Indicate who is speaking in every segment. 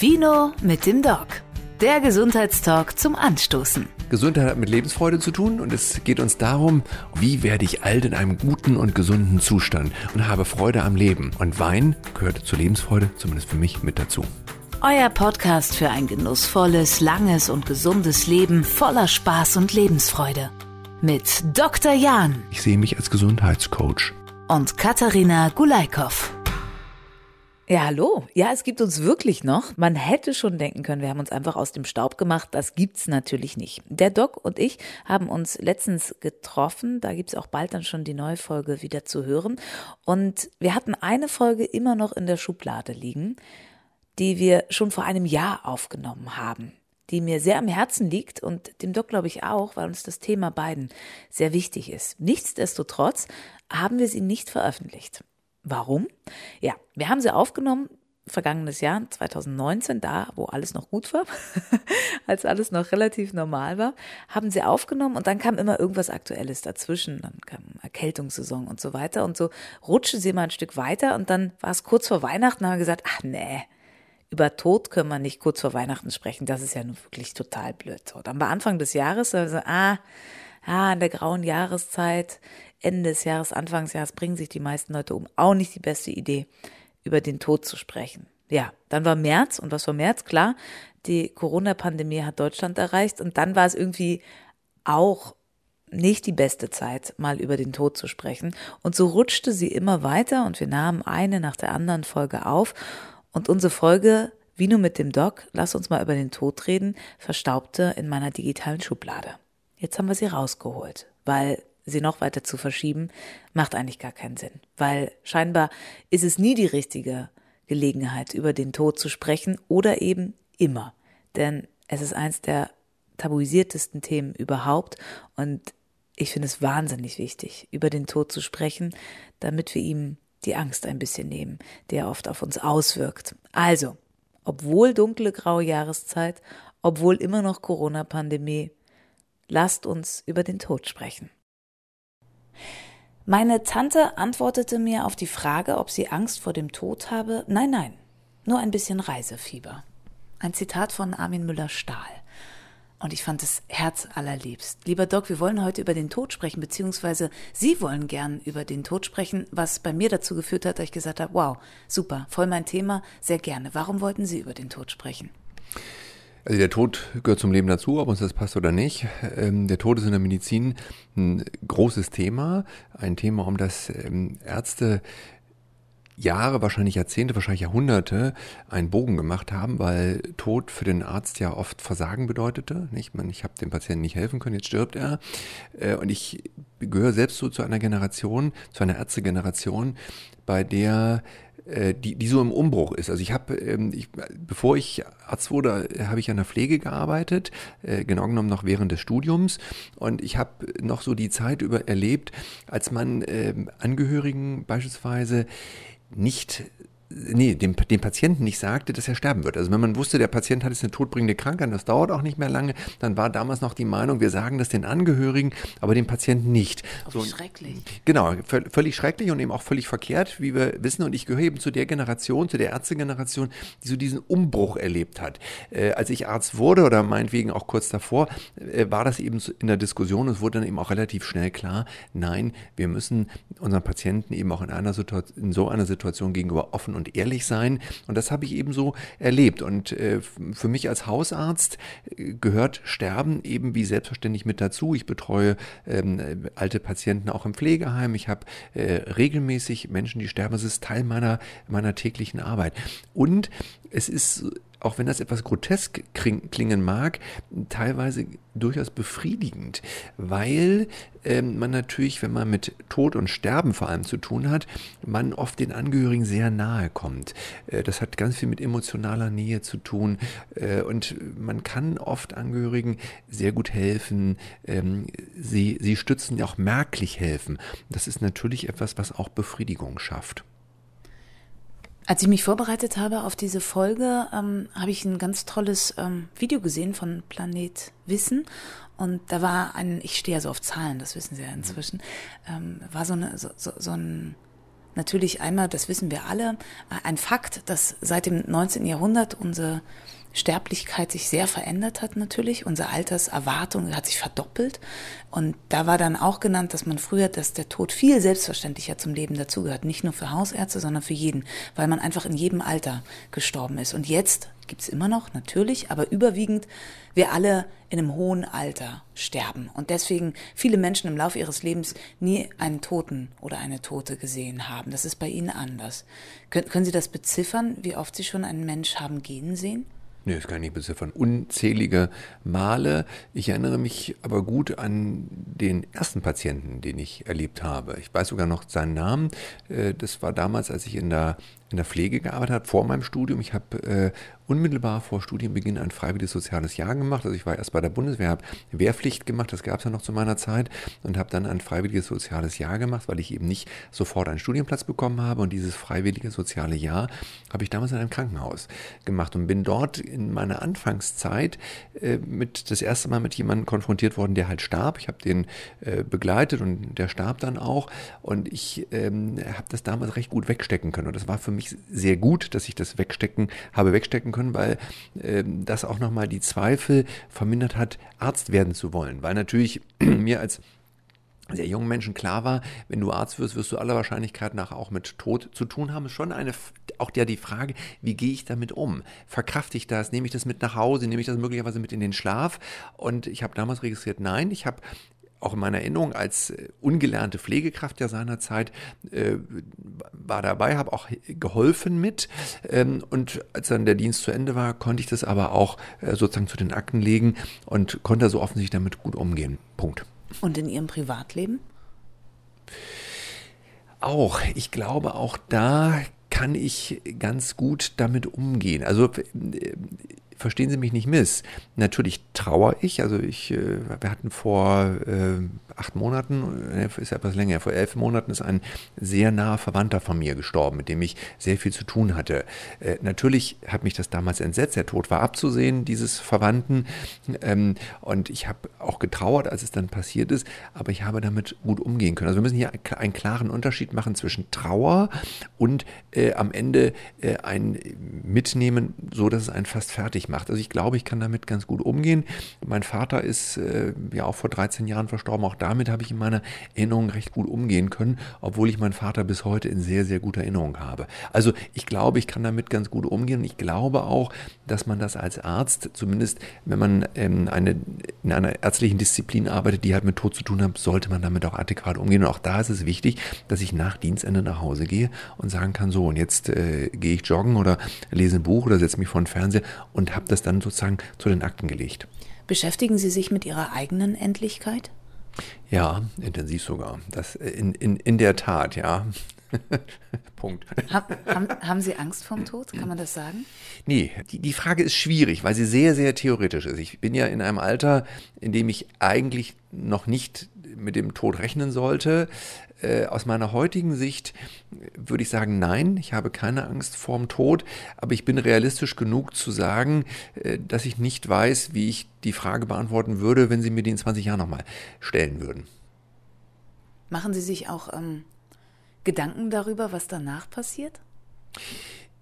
Speaker 1: Vino mit dem Doc. Der Gesundheitstalk zum Anstoßen.
Speaker 2: Gesundheit hat mit Lebensfreude zu tun und es geht uns darum, wie werde ich alt in einem guten und gesunden Zustand und habe Freude am Leben. Und Wein gehört zur Lebensfreude, zumindest für mich, mit dazu.
Speaker 1: Euer Podcast für ein genussvolles, langes und gesundes Leben voller Spaß und Lebensfreude. Mit Dr. Jan
Speaker 2: Ich sehe mich als Gesundheitscoach.
Speaker 1: und Katharina Gulaikow.
Speaker 3: Ja, hallo. Ja, es gibt uns wirklich noch. Man hätte schon denken können, wir haben uns einfach aus dem Staub gemacht. Das gibt's natürlich nicht. Der Doc und ich haben uns letztens getroffen. Da gibt's auch bald dann schon die neue Folge wieder zu hören. Und wir hatten eine Folge immer noch in der Schublade liegen, die wir schon vor einem Jahr aufgenommen haben. Die mir sehr am Herzen liegt und dem Doc glaube ich auch, weil uns das Thema beiden sehr wichtig ist. Nichtsdestotrotz haben wir sie nicht veröffentlicht. Warum? Ja, wir haben sie aufgenommen, vergangenes Jahr, 2019, da, wo alles noch gut war, als alles noch relativ normal war, haben sie aufgenommen und dann kam immer irgendwas Aktuelles dazwischen, dann kam Erkältungssaison und so weiter und so rutschte sie mal ein Stück weiter und dann war es kurz vor Weihnachten, haben wir gesagt, ach nee, über Tod können wir nicht kurz vor Weihnachten sprechen, das ist ja nun wirklich total blöd. So, dann war Anfang des Jahres, also, ah, ah, in der grauen Jahreszeit, Ende des Jahres, Anfang des Jahres bringen sich die meisten Leute um. Auch nicht die beste Idee, über den Tod zu sprechen. Ja, dann war März und was war März? Klar, die Corona-Pandemie hat Deutschland erreicht und dann war es irgendwie auch nicht die beste Zeit, mal über den Tod zu sprechen. Und so rutschte sie immer weiter und wir nahmen eine nach der anderen Folge auf und unsere Folge Vino mit dem Doc, lass uns mal über den Tod reden, verstaubte in meiner digitalen Schublade. Jetzt haben wir sie rausgeholt, weil sie noch weiter zu verschieben, macht eigentlich gar keinen Sinn. Weil scheinbar ist es nie die richtige Gelegenheit, über den Tod zu sprechen oder eben immer. Denn es ist eins der tabuisiertesten Themen überhaupt und ich finde es wahnsinnig wichtig, über den Tod zu sprechen, damit wir ihm die Angst ein bisschen nehmen, der oft auf uns auswirkt. Also, obwohl dunkle graue Jahreszeit, obwohl immer noch Corona-Pandemie, lasst uns über den Tod sprechen. Meine Tante antwortete mir auf die Frage, ob sie Angst vor dem Tod habe. Nein, nein, nur ein bisschen Reisefieber. Ein Zitat von Armin Müller-Stahl. Und ich fand es herzallerliebst. Lieber Doc, wir wollen heute über den Tod sprechen, beziehungsweise Sie wollen gern über den Tod sprechen, was bei mir dazu geführt hat, dass ich gesagt habe, wow, super, voll mein Thema, sehr gerne. Warum wollten Sie über den Tod sprechen?
Speaker 2: Also der Tod gehört zum Leben dazu, ob uns das passt oder nicht. Ähm, der Tod ist in der Medizin ein großes Thema, ein Thema, um das ähm, Ärzte Jahre, wahrscheinlich Jahrzehnte, wahrscheinlich Jahrhunderte einen Bogen gemacht haben, weil Tod für den Arzt ja oft Versagen bedeutete. Nicht? Man, ich habe dem Patienten nicht helfen können, jetzt stirbt er. Äh, Und ich gehöre selbst so zu einer Generation, zu einer Ärztegeneration, bei der die, die so im Umbruch ist. Also ich habe, ähm, ich, bevor ich Arzt wurde, habe ich an der Pflege gearbeitet, äh, genau genommen noch während des Studiums. Und ich habe noch so die Zeit über erlebt, als man ähm, Angehörigen beispielsweise nicht nee, dem, dem Patienten nicht sagte, dass er sterben wird. Also wenn man wusste, der Patient hat jetzt eine todbringende Krankheit, das dauert auch nicht mehr lange, dann war damals noch die Meinung, wir sagen das den Angehörigen, aber dem Patienten nicht.
Speaker 3: Oh, wie schrecklich.
Speaker 2: Genau, völ- völlig schrecklich und eben auch völlig verkehrt, wie wir wissen. Und ich gehöre eben zu der Generation, zu der Ärztegeneration, die so diesen Umbruch erlebt hat. Äh, als ich Arzt wurde oder meinetwegen auch kurz davor, äh, war das eben so in der Diskussion und es wurde dann eben auch relativ schnell klar, nein, wir müssen unseren Patienten eben auch in, einer Situation, in so einer Situation gegenüber offen und ehrlich sein. Und das habe ich eben so erlebt. Und äh, für mich als Hausarzt äh, gehört Sterben eben wie selbstverständlich mit dazu. Ich betreue ähm, äh, alte Patienten auch im Pflegeheim. Ich habe äh, regelmäßig Menschen, die sterben. Es ist Teil meiner, meiner täglichen Arbeit. Und es ist auch wenn das etwas grotesk kling- klingen mag, teilweise durchaus befriedigend, weil ähm, man natürlich, wenn man mit Tod und Sterben vor allem zu tun hat, man oft den Angehörigen sehr nahe kommt. Äh, das hat ganz viel mit emotionaler Nähe zu tun äh, und man kann oft Angehörigen sehr gut helfen. Ähm, sie, sie stützen ja auch merklich helfen. Das ist natürlich etwas, was auch Befriedigung schafft.
Speaker 3: Als ich mich vorbereitet habe auf diese Folge, ähm, habe ich ein ganz tolles ähm, Video gesehen von Planet Wissen. Und da war ein, ich stehe ja so auf Zahlen, das wissen Sie ja inzwischen, ähm, war so, eine, so, so, so ein natürlich einmal, das wissen wir alle, ein Fakt, dass seit dem 19. Jahrhundert unsere Sterblichkeit sich sehr verändert hat natürlich. Unsere Alterserwartung hat sich verdoppelt. Und da war dann auch genannt, dass man früher, dass der Tod viel selbstverständlicher zum Leben dazugehört. Nicht nur für Hausärzte, sondern für jeden, weil man einfach in jedem Alter gestorben ist. Und jetzt gibt's immer noch, natürlich, aber überwiegend wir alle in einem hohen Alter sterben. Und deswegen viele Menschen im Laufe ihres Lebens nie einen Toten oder eine Tote gesehen haben. Das ist bei Ihnen anders. Können, können Sie das beziffern, wie oft Sie schon einen Mensch haben gehen sehen?
Speaker 2: Nee, das kann ich nicht beziffern. Unzählige Male. Ich erinnere mich aber gut an den ersten Patienten, den ich erlebt habe. Ich weiß sogar noch seinen Namen. Äh, das war damals, als ich in der in der Pflege gearbeitet habe, vor meinem Studium. Ich habe äh, unmittelbar vor Studienbeginn ein freiwilliges soziales Jahr gemacht. Also ich war erst bei der Bundeswehr, habe Wehrpflicht gemacht, das gab es ja noch zu meiner Zeit, und habe dann ein freiwilliges soziales Jahr gemacht, weil ich eben nicht sofort einen Studienplatz bekommen habe. Und dieses freiwillige soziale Jahr habe ich damals in einem Krankenhaus gemacht und bin dort in meiner Anfangszeit äh, mit das erste Mal mit jemandem konfrontiert worden, der halt starb. Ich habe den äh, begleitet und der starb dann auch. Und ich ähm, habe das damals recht gut wegstecken können. Und das war für mich mich sehr gut, dass ich das wegstecken, habe wegstecken können, weil äh, das auch nochmal die Zweifel vermindert hat, Arzt werden zu wollen. Weil natürlich mir als sehr jungen Menschen klar war, wenn du Arzt wirst, wirst du aller Wahrscheinlichkeit nach auch mit Tod zu tun haben. Ist schon eine, auch der die Frage, wie gehe ich damit um? Verkrafte ich das? Nehme ich das mit nach Hause? Nehme ich das möglicherweise mit in den Schlaf? Und ich habe damals registriert, nein, ich habe auch in meiner Erinnerung als äh, ungelernte Pflegekraft ja seinerzeit äh, war dabei, habe auch geholfen mit. Ähm, und als dann der Dienst zu Ende war, konnte ich das aber auch äh, sozusagen zu den Akten legen und konnte so offensichtlich damit gut umgehen. Punkt.
Speaker 3: Und in Ihrem Privatleben?
Speaker 2: Auch. Ich glaube, auch da kann ich ganz gut damit umgehen. Also äh, verstehen Sie mich nicht miss. Natürlich trauere ich. Also ich, äh, wir hatten vor äh, acht Monaten, äh, ist ja etwas länger, vor elf Monaten ist ein sehr naher Verwandter von mir gestorben, mit dem ich sehr viel zu tun hatte. Natürlich hat mich das damals entsetzt. Der Tod war abzusehen, dieses Verwandten. Ähm, und ich habe auch getrauert, als es dann passiert ist. Aber ich habe damit gut umgehen können. Also wir müssen hier einen klaren Unterschied machen zwischen Trauer und am Ende ein Mitnehmen, so dass es einen fast fertig macht. Also ich glaube, ich kann damit ganz gut umgehen. Mein Vater ist äh, ja auch vor 13 Jahren verstorben. Auch damit habe ich in meiner Erinnerung recht gut umgehen können, obwohl ich meinen Vater bis heute in sehr, sehr guter Erinnerung habe. Also ich glaube, ich kann damit ganz gut umgehen. Ich glaube auch, dass man das als Arzt, zumindest wenn man ähm, eine, in einer ärztlichen Disziplin arbeitet, die halt mit Tod zu tun hat, sollte man damit auch adäquat umgehen. Und auch da ist es wichtig, dass ich nach Dienstende nach Hause gehe und sagen kann, so, und jetzt äh, gehe ich joggen oder lese ein Buch oder setze mich vor den Fernseher und habe habe das dann sozusagen zu den Akten gelegt.
Speaker 3: Beschäftigen Sie sich mit Ihrer eigenen Endlichkeit?
Speaker 2: Ja, intensiv sogar. Das in, in, in der Tat, ja. Punkt.
Speaker 3: Hab, haben, haben, Sie Angst vorm Tod? Kann man das sagen?
Speaker 2: Nee, die, die Frage ist schwierig, weil sie sehr, sehr theoretisch ist. Ich bin ja in einem Alter, in dem ich eigentlich noch nicht mit dem Tod rechnen sollte. Äh, aus meiner heutigen Sicht würde ich sagen, nein, ich habe keine Angst vorm Tod, aber ich bin realistisch genug zu sagen, äh, dass ich nicht weiß, wie ich die Frage beantworten würde, wenn Sie mir die in 20 Jahren nochmal stellen würden.
Speaker 3: Machen Sie sich auch ähm, Gedanken darüber, was danach passiert?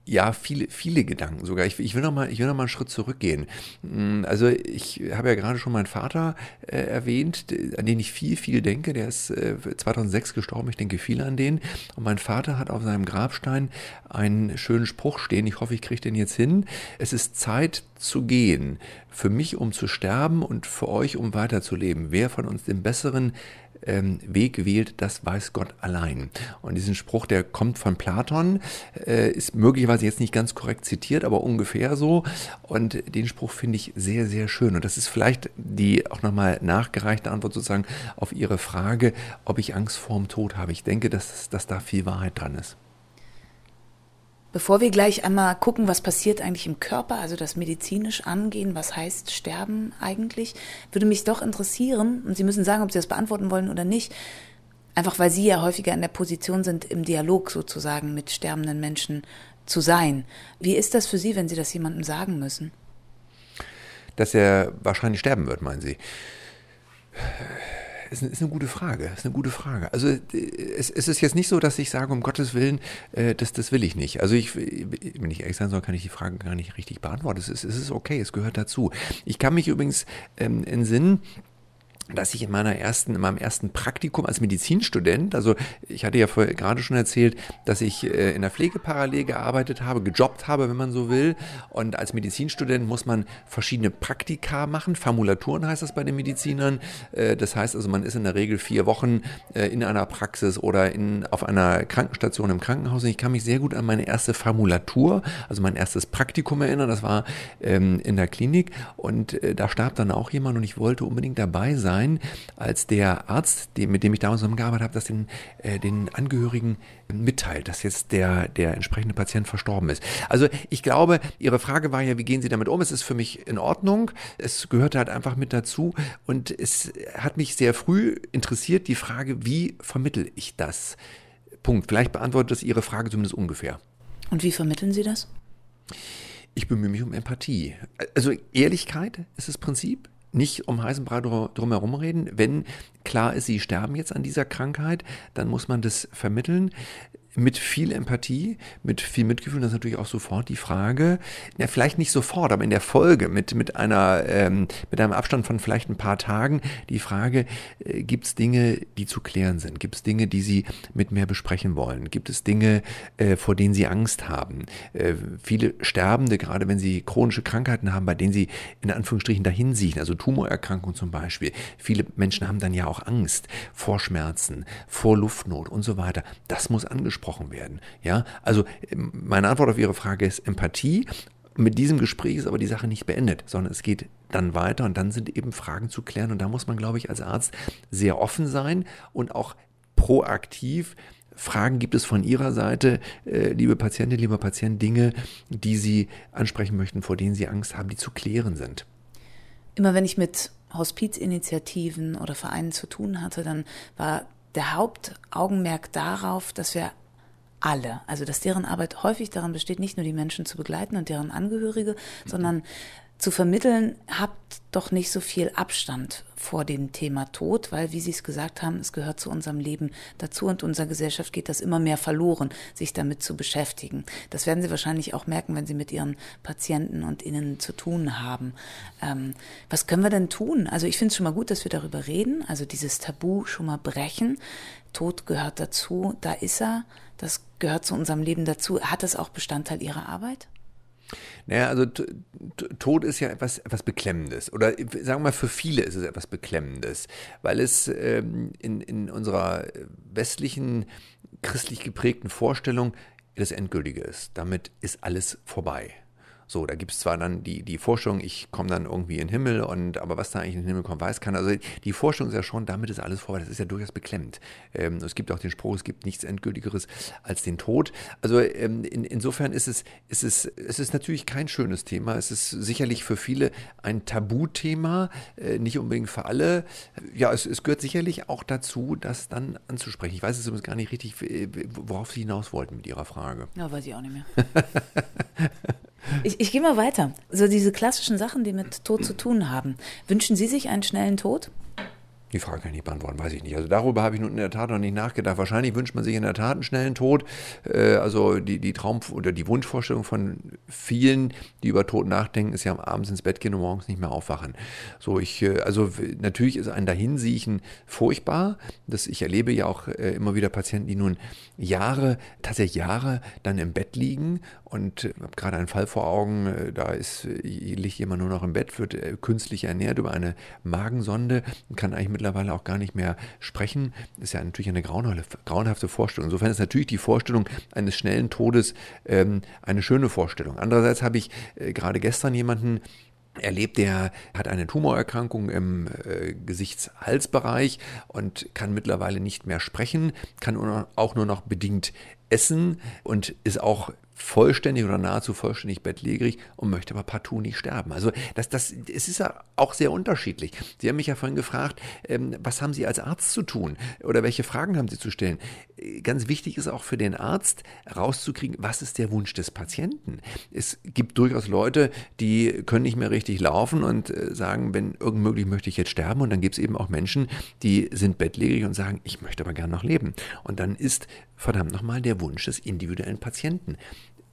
Speaker 2: Ja, viele, viele Gedanken sogar. Ich, ich will noch mal, ich will noch mal einen Schritt zurückgehen. Mm, also ich habe ja gerade schon meinen Vater äh, erwähnt, an den ich viel, viel denke. Der ist äh, 2006 gestorben. Ich denke viel an den. Und mein Vater hat auf seinem Grabstein einen schönen Spruch stehen. Ich hoffe, ich kriege den jetzt hin. Es ist Zeit zu gehen. Für mich, um zu sterben und für euch, um weiterzuleben. Wer von uns den besseren ähm, Weg wählt, das weiß Gott allein. Und diesen Spruch, der kommt von Platon, äh, ist möglicherweise jetzt nicht ganz korrekt zitiert, aber ungefähr so. Und den Spruch finde ich sehr, sehr schön. Und das ist vielleicht die auch nochmal nachgereichte Antwort sozusagen auf Ihre Frage, ob ich Angst vorm Tod habe. Ich denke, dass, dass da viel Wahrheit dran ist.
Speaker 3: Bevor wir gleich einmal gucken, was passiert eigentlich im Körper, also das medizinisch angehen, was heißt Sterben eigentlich, würde mich doch interessieren, und Sie müssen sagen, ob Sie das beantworten wollen oder nicht, einfach weil Sie ja häufiger in der Position sind, im Dialog sozusagen mit sterbenden Menschen zu sein. Wie ist das für Sie, wenn Sie das jemandem sagen müssen?
Speaker 2: Dass er wahrscheinlich sterben wird, meinen Sie? Ist, ist eine gute Frage. Ist eine gute Frage. Also es, es, ist jetzt nicht so, dass ich sage, um Gottes Willen, äh, das, das will ich nicht. Also ich, wenn ich ehrlich sein soll, kann ich die Frage gar nicht richtig beantworten. Es ist, es ist okay, es gehört dazu. Ich kann mich übrigens ähm, entsinnen, dass ich in meiner ersten, in meinem ersten Praktikum als Medizinstudent, also ich hatte ja vorher gerade schon erzählt, dass ich äh, in der Pflege parallel gearbeitet habe, gejobbt habe, wenn man so will. Und als Medizinstudent muss man verschiedene Praktika machen. Formulaturen heißt das bei den Medizinern. Äh, das heißt also, man ist in der Regel vier Wochen äh, in einer Praxis oder in, auf einer Krankenstation im Krankenhaus. Und ich kann mich sehr gut an meine erste Formulatur, also mein erstes Praktikum erinnern. Das war ähm, in der Klinik. Und da starb dann auch jemand und ich wollte unbedingt dabei sein sein, als der Arzt, mit dem ich damals zusammengearbeitet habe, das den, äh, den Angehörigen mitteilt, dass jetzt der, der entsprechende Patient verstorben ist. Also ich glaube, Ihre Frage war ja, wie gehen Sie damit um? Es ist für mich in Ordnung. Es gehört halt einfach mit dazu. Und es hat mich sehr früh interessiert, die Frage, wie vermittel ich das? Punkt. Vielleicht beantwortet das Ihre Frage zumindest ungefähr.
Speaker 3: Und wie vermitteln Sie das?
Speaker 2: Ich bemühe mich um Empathie. Also Ehrlichkeit ist das Prinzip nicht um heißen Brei drum herum reden. Wenn klar ist, sie sterben jetzt an dieser Krankheit, dann muss man das vermitteln mit viel Empathie, mit viel Mitgefühl, das ist natürlich auch sofort die Frage, ja, vielleicht nicht sofort, aber in der Folge mit, mit einer, ähm, mit einem Abstand von vielleicht ein paar Tagen, die Frage, äh, gibt es Dinge, die zu klären sind? Gibt es Dinge, die Sie mit mir besprechen wollen? Gibt es Dinge, äh, vor denen Sie Angst haben? Äh, viele Sterbende, gerade wenn sie chronische Krankheiten haben, bei denen sie in Anführungsstrichen dahin siechen, also Tumorerkrankungen zum Beispiel. Viele Menschen haben dann ja auch Angst vor Schmerzen, vor Luftnot und so weiter. Das muss angesprochen angesprochen werden. Ja, also ähm, meine Antwort auf Ihre Frage ist Empathie. Mit diesem Gespräch ist aber die Sache nicht beendet, sondern es geht dann weiter und dann sind eben Fragen zu klären und da muss man, glaube ich, als Arzt sehr offen sein und auch proaktiv Fragen gibt es von Ihrer Seite, äh, liebe Patientin, lieber Patient, Dinge, die Sie ansprechen möchten, vor denen Sie Angst haben, die zu klären sind?
Speaker 3: Immer wenn ich mit Hospizinitiativen oder Vereinen zu tun hatte, dann war der Hauptaugenmerk darauf, dass wir alle. Also dass deren Arbeit häufig daran besteht, nicht nur die Menschen zu begleiten und deren Angehörige, sondern zu vermitteln, habt doch nicht so viel Abstand vor dem Thema Tod, weil, wie Sie es gesagt haben, es gehört zu unserem Leben dazu und unserer Gesellschaft geht das immer mehr verloren, sich damit zu beschäftigen. Das werden Sie wahrscheinlich auch merken, wenn Sie mit Ihren Patienten und Ihnen zu tun haben. Ähm, was können wir denn tun? Also ich finde es schon mal gut, dass wir darüber reden, also dieses Tabu schon mal brechen. Tod gehört dazu, da ist er, das gehört zu unserem Leben dazu. Hat das auch Bestandteil Ihrer Arbeit?
Speaker 2: Naja, also Tod ist ja etwas, etwas Beklemmendes. Oder sagen wir mal, für viele ist es etwas Beklemmendes, weil es ähm, in, in unserer westlichen, christlich geprägten Vorstellung das Endgültige ist. Damit ist alles vorbei. So, da gibt es zwar dann die, die Vorstellung, ich komme dann irgendwie in den Himmel und aber was da eigentlich in den Himmel kommt, weiß keiner. Also die Vorstellung ist ja schon, damit ist alles vorbei. Das ist ja durchaus beklemmt. Ähm, es gibt auch den Spruch, es gibt nichts Endgültigeres als den Tod. Also ähm, in, insofern ist es, ist es, es ist natürlich kein schönes Thema. Es ist sicherlich für viele ein Tabuthema, äh, nicht unbedingt für alle. Ja, es, es gehört sicherlich auch dazu, das dann anzusprechen. Ich weiß es übrigens gar nicht richtig, worauf Sie hinaus wollten mit Ihrer Frage.
Speaker 3: Ja, weiß ich auch nicht mehr. Ich, ich gehe mal weiter. So diese klassischen Sachen, die mit Tod zu tun haben. Wünschen Sie sich einen schnellen Tod?
Speaker 2: Die Frage kann ich nicht beantworten, weiß ich nicht. Also darüber habe ich nun in der Tat noch nicht nachgedacht. Wahrscheinlich wünscht man sich in der Tat einen schnellen Tod. Äh, also die, die Traum- oder die Wunschvorstellung von vielen, die über Tod nachdenken, ist ja abends ins Bett gehen und morgens nicht mehr aufwachen. So, ich, äh, also natürlich ist ein Dahinsiechen furchtbar. Das, ich erlebe ja auch äh, immer wieder Patienten, die nun Jahre, tatsächlich Jahre dann im Bett liegen und habe gerade einen Fall vor Augen, da ist, liegt jemand nur noch im Bett, wird künstlich ernährt über eine Magensonde kann eigentlich mit mittlerweile auch gar nicht mehr sprechen. Das ist ja natürlich eine grauenhafte Vorstellung. Insofern ist natürlich die Vorstellung eines schnellen Todes ähm, eine schöne Vorstellung. Andererseits habe ich äh, gerade gestern jemanden erlebt, der hat eine Tumorerkrankung im äh, Gesichtshalsbereich und kann mittlerweile nicht mehr sprechen, kann auch nur noch bedingt essen und ist auch vollständig oder nahezu vollständig bettlägerig und möchte aber partout nicht sterben. Also das, das, es ist ja auch sehr unterschiedlich. Sie haben mich ja vorhin gefragt, ähm, was haben Sie als Arzt zu tun oder welche Fragen haben Sie zu stellen? Ganz wichtig ist auch für den Arzt rauszukriegen, was ist der Wunsch des Patienten. Es gibt durchaus Leute, die können nicht mehr richtig laufen und äh, sagen, wenn irgend möglich möchte ich jetzt sterben. Und dann gibt es eben auch Menschen, die sind bettlägerig und sagen, ich möchte aber gern noch leben. Und dann ist verdammt nochmal der Wunsch des individuellen Patienten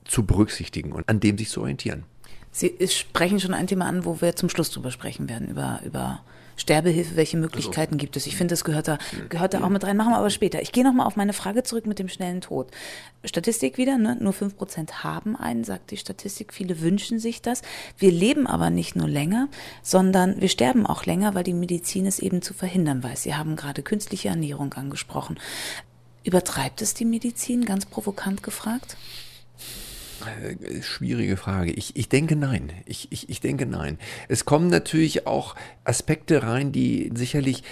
Speaker 2: zu berücksichtigen und an dem sich zu orientieren.
Speaker 3: Sie sprechen schon ein Thema an, wo wir zum Schluss drüber sprechen werden, über, über Sterbehilfe, welche Möglichkeiten also. gibt es? Ich finde, das gehört da, gehört da auch mit rein. Machen wir aber später. Ich gehe nochmal auf meine Frage zurück mit dem schnellen Tod. Statistik wieder, ne? nur fünf Prozent haben einen, sagt die Statistik. Viele wünschen sich das. Wir leben aber nicht nur länger, sondern wir sterben auch länger, weil die Medizin es eben zu verhindern weiß. Sie haben gerade künstliche Ernährung angesprochen. Übertreibt es die Medizin, ganz provokant gefragt?
Speaker 2: Äh, schwierige Frage. Ich, ich denke nein. Ich, ich, ich denke nein. Es kommen natürlich auch Aspekte rein, die sicherlich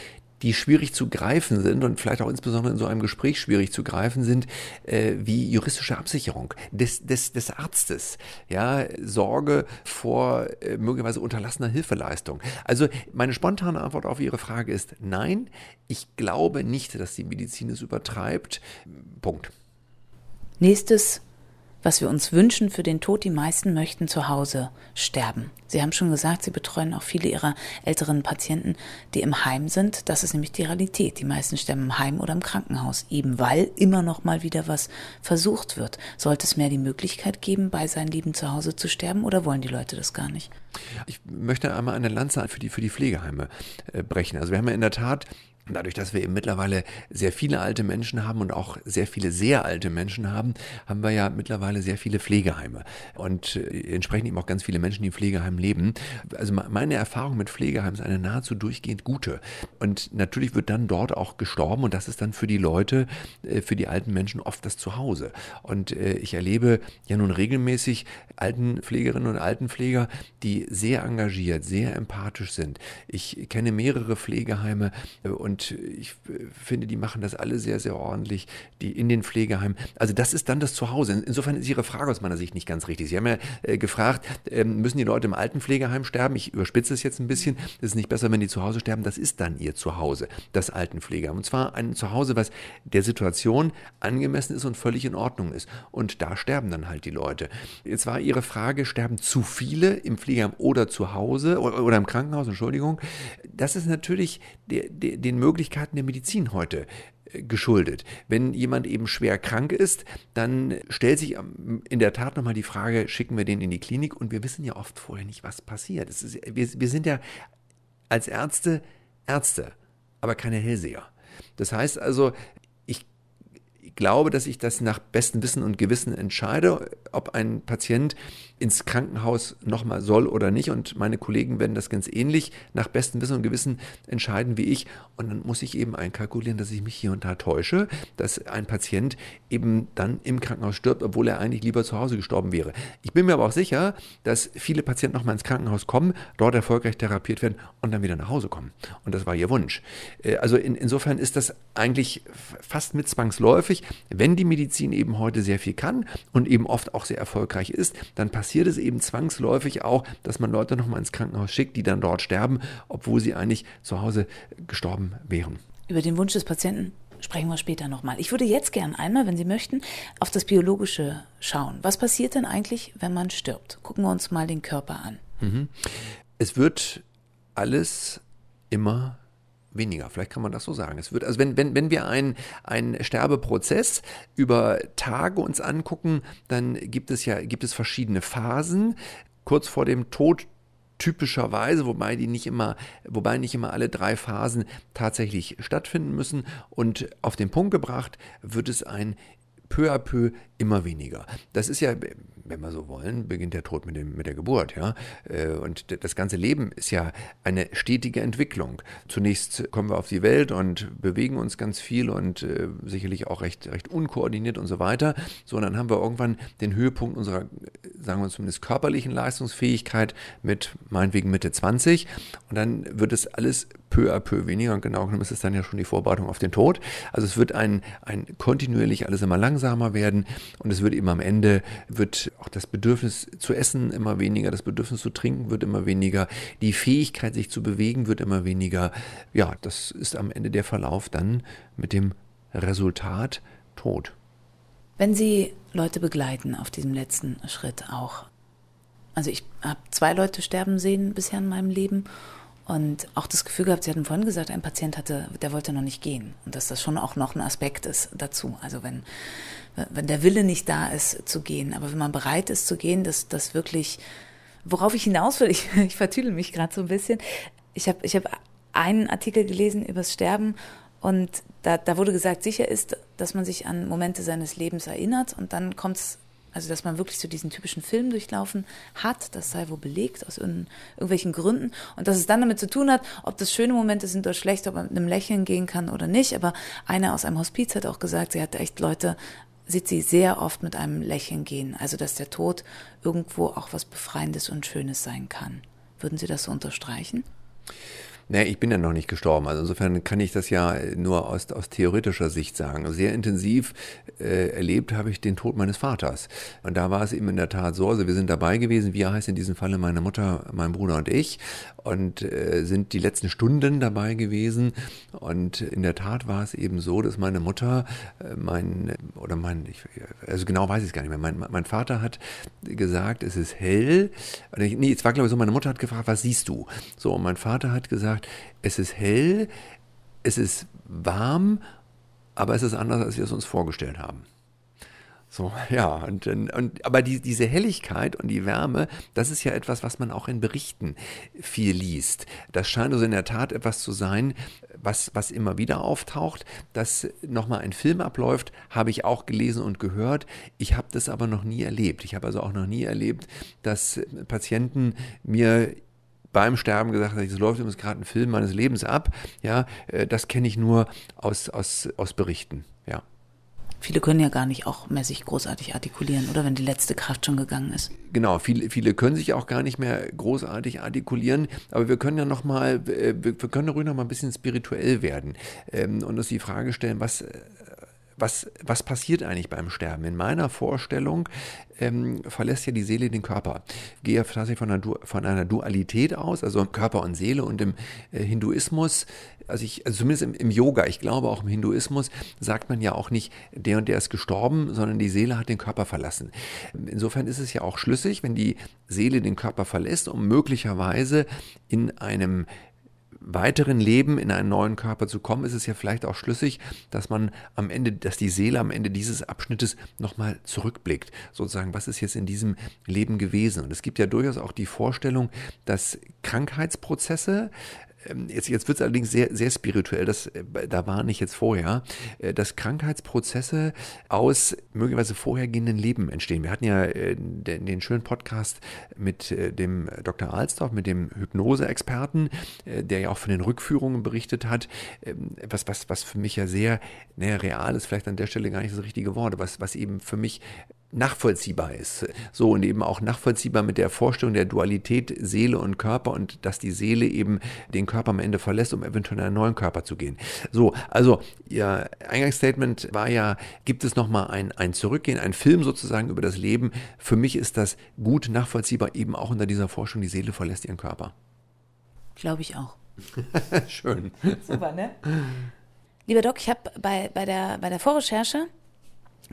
Speaker 2: die schwierig zu greifen sind und vielleicht auch insbesondere in so einem Gespräch schwierig zu greifen sind, äh, wie juristische Absicherung des, des, des Arztes, ja, Sorge vor äh, möglicherweise unterlassener Hilfeleistung. Also meine spontane Antwort auf Ihre Frage ist nein, ich glaube nicht, dass die Medizin es übertreibt. Punkt.
Speaker 3: Nächstes was wir uns wünschen für den Tod, die meisten möchten zu Hause sterben. Sie haben schon gesagt, Sie betreuen auch viele Ihrer älteren Patienten, die im Heim sind. Das ist nämlich die Realität. Die meisten sterben im Heim oder im Krankenhaus, eben weil immer noch mal wieder was versucht wird. Sollte es mehr die Möglichkeit geben, bei seinen Lieben zu Hause zu sterben oder wollen die Leute das gar nicht?
Speaker 2: Ich möchte einmal eine Lanze für die, für die Pflegeheime äh, brechen. Also wir haben ja in der Tat Dadurch, dass wir eben mittlerweile sehr viele alte Menschen haben und auch sehr viele sehr alte Menschen haben, haben wir ja mittlerweile sehr viele Pflegeheime und äh, entsprechend eben auch ganz viele Menschen, die im Pflegeheim leben. Also meine Erfahrung mit Pflegeheimen ist eine nahezu durchgehend gute. Und natürlich wird dann dort auch gestorben und das ist dann für die Leute, äh, für die alten Menschen oft das Zuhause. Und äh, ich erlebe ja nun regelmäßig Altenpflegerinnen und Altenpfleger, die sehr engagiert, sehr empathisch sind. Ich kenne mehrere Pflegeheime und und ich finde, die machen das alle sehr, sehr ordentlich, die in den Pflegeheimen. Also das ist dann das Zuhause. Insofern ist Ihre Frage aus meiner Sicht nicht ganz richtig. Sie haben ja äh, gefragt, äh, müssen die Leute im Altenpflegeheim sterben? Ich überspitze es jetzt ein bisschen. Es ist nicht besser, wenn die zu Hause sterben. Das ist dann ihr Zuhause, das Altenpflegeheim. Und zwar ein Zuhause, was der Situation angemessen ist und völlig in Ordnung ist. Und da sterben dann halt die Leute. Jetzt war Ihre Frage, sterben zu viele im Pflegeheim oder zu Hause oder im Krankenhaus, Entschuldigung. Das ist natürlich der, der, den Möglichkeiten der Medizin heute äh, geschuldet. Wenn jemand eben schwer krank ist, dann stellt sich in der Tat nochmal die Frage, schicken wir den in die Klinik? Und wir wissen ja oft vorher nicht, was passiert. Ist, wir, wir sind ja als Ärzte Ärzte, aber keine Hellseher. Das heißt also, ich glaube, dass ich das nach bestem Wissen und Gewissen entscheide, ob ein Patient ins Krankenhaus nochmal soll oder nicht. Und meine Kollegen werden das ganz ähnlich nach bestem Wissen und Gewissen entscheiden wie ich. Und dann muss ich eben einkalkulieren, dass ich mich hier und da täusche, dass ein Patient eben dann im Krankenhaus stirbt, obwohl er eigentlich lieber zu Hause gestorben wäre. Ich bin mir aber auch sicher, dass viele Patienten nochmal ins Krankenhaus kommen, dort erfolgreich therapiert werden und dann wieder nach Hause kommen. Und das war ihr Wunsch. Äh, also in, insofern ist das eigentlich fast mit zwangsläufig. Wenn die Medizin eben heute sehr viel kann und eben oft auch sehr erfolgreich ist, dann passiert passiert es eben zwangsläufig auch, dass man Leute nochmal ins Krankenhaus schickt, die dann dort sterben, obwohl sie eigentlich zu Hause gestorben wären.
Speaker 3: Über den Wunsch des Patienten sprechen wir später nochmal. Ich würde jetzt gern einmal, wenn Sie möchten, auf das Biologische schauen. Was passiert denn eigentlich, wenn man stirbt? Gucken wir uns mal den Körper an.
Speaker 2: Mhm. Es wird alles immer weniger. Vielleicht kann man das so sagen. Es wird, also wenn, wenn, wenn wir einen, einen Sterbeprozess über Tage uns angucken, dann gibt es ja, gibt es verschiedene Phasen. Kurz vor dem Tod typischerweise, wobei die nicht immer, wobei nicht immer alle drei Phasen tatsächlich stattfinden müssen. Und auf den Punkt gebracht wird es ein peu à peu immer weniger. Das ist ja wenn wir so wollen, beginnt der Tod mit, dem, mit der Geburt. Ja? Äh, und das ganze Leben ist ja eine stetige Entwicklung. Zunächst kommen wir auf die Welt und bewegen uns ganz viel und äh, sicherlich auch recht, recht unkoordiniert und so weiter. So, und dann haben wir irgendwann den Höhepunkt unserer, sagen wir zumindest körperlichen Leistungsfähigkeit mit meinetwegen Mitte 20. Und dann wird es alles peu à peu weniger und genau genommen ist es dann ja schon die Vorbereitung auf den Tod. Also es wird ein, ein kontinuierlich alles immer langsamer werden und es wird eben am Ende, wird auch das Bedürfnis zu essen immer weniger, das Bedürfnis zu trinken wird immer weniger, die Fähigkeit sich zu bewegen wird immer weniger. Ja, das ist am Ende der Verlauf dann mit dem Resultat Tod.
Speaker 3: Wenn Sie Leute begleiten auf diesem letzten Schritt auch, also ich habe zwei Leute sterben sehen bisher in meinem Leben und auch das Gefühl gehabt, Sie hatten vorhin gesagt, ein Patient hatte, der wollte noch nicht gehen. Und dass das schon auch noch ein Aspekt ist dazu. Also wenn, wenn der Wille nicht da ist, zu gehen. Aber wenn man bereit ist zu gehen, dass das wirklich, worauf ich hinaus will, ich, ich vertüdel mich gerade so ein bisschen. Ich habe ich hab einen Artikel gelesen übers Sterben und da, da wurde gesagt, sicher ist, dass man sich an Momente seines Lebens erinnert und dann kommt es also, dass man wirklich so diesen typischen Film durchlaufen hat, das sei wohl belegt aus irgendwelchen Gründen. Und dass es dann damit zu tun hat, ob das schöne Momente sind oder schlecht, ob man mit einem Lächeln gehen kann oder nicht. Aber einer aus einem Hospiz hat auch gesagt, sie hatte echt Leute, sieht sie sehr oft mit einem Lächeln gehen. Also, dass der Tod irgendwo auch was Befreiendes und Schönes sein kann. Würden Sie das so unterstreichen?
Speaker 2: Nee, ich bin ja noch nicht gestorben. Also insofern kann ich das ja nur aus, aus theoretischer Sicht sagen. Sehr intensiv äh, erlebt habe ich den Tod meines Vaters. Und da war es eben in der Tat so, also wir sind dabei gewesen, wir heißt in diesem Falle meine Mutter, mein Bruder und ich und äh, sind die letzten Stunden dabei gewesen. Und in der Tat war es eben so, dass meine Mutter, äh, mein, oder mein, ich, also genau weiß ich es gar nicht mehr, mein, mein Vater hat gesagt, es ist hell. Nee, es war glaube ich so, meine Mutter hat gefragt, was siehst du? So, und mein Vater hat gesagt, gesagt, es ist hell, es ist warm, aber es ist anders, als wir es uns vorgestellt haben. So, ja, und, und aber die, diese Helligkeit und die Wärme, das ist ja etwas, was man auch in Berichten viel liest. Das scheint also in der Tat etwas zu sein, was, was immer wieder auftaucht. Dass nochmal ein Film abläuft, habe ich auch gelesen und gehört. Ich habe das aber noch nie erlebt. Ich habe also auch noch nie erlebt, dass Patienten mir beim Sterben gesagt hat, es läuft übrigens gerade ein Film meines Lebens ab. Ja, äh, das kenne ich nur aus, aus, aus Berichten. Ja.
Speaker 3: Viele können ja gar nicht auch mehr sich großartig artikulieren, oder wenn die letzte Kraft schon gegangen ist.
Speaker 2: Genau, viele, viele können sich auch gar nicht mehr großartig artikulieren, aber wir können ja noch mal, äh, wir können ruhig noch mal ein bisschen spirituell werden ähm, und uns die Frage stellen, was äh, was, was passiert eigentlich beim Sterben? In meiner Vorstellung ähm, verlässt ja die Seele den Körper. Gehe ja tatsächlich von einer, von einer Dualität aus, also Körper und Seele. Und im äh, Hinduismus, also, ich, also zumindest im, im, Yoga, ich glaube auch im Hinduismus, sagt man ja auch nicht, der und der ist gestorben, sondern die Seele hat den Körper verlassen. Insofern ist es ja auch schlüssig, wenn die Seele den Körper verlässt, um möglicherweise in einem weiteren Leben in einen neuen Körper zu kommen, ist es ja vielleicht auch schlüssig, dass man am Ende, dass die Seele am Ende dieses Abschnittes nochmal zurückblickt. Sozusagen, was ist jetzt in diesem Leben gewesen? Und es gibt ja durchaus auch die Vorstellung, dass Krankheitsprozesse Jetzt, jetzt wird es allerdings sehr, sehr spirituell, das, äh, da war ich jetzt vorher, äh, dass Krankheitsprozesse aus möglicherweise vorhergehenden Leben entstehen. Wir hatten ja äh, den, den schönen Podcast mit dem Dr. Alsdorf, mit dem Hypnose-Experten, der ja auch von den Rückführungen berichtet hat, ähm, was, was, was für mich ja sehr naja, real ist, vielleicht an der Stelle gar nicht das richtige Wort, was, was eben für mich nachvollziehbar ist. So und eben auch nachvollziehbar mit der Vorstellung der Dualität Seele und Körper und dass die Seele eben den Körper am Ende verlässt, um eventuell in einen neuen Körper zu gehen. So, also Ihr Eingangsstatement war ja, gibt es nochmal ein, ein Zurückgehen, ein Film sozusagen über das Leben. Für mich ist das gut nachvollziehbar, eben auch unter dieser Forschung, die Seele verlässt ihren Körper.
Speaker 3: Glaube ich auch.
Speaker 2: Schön.
Speaker 3: Super, ne? Lieber Doc, ich habe bei, bei, der, bei der Vorrecherche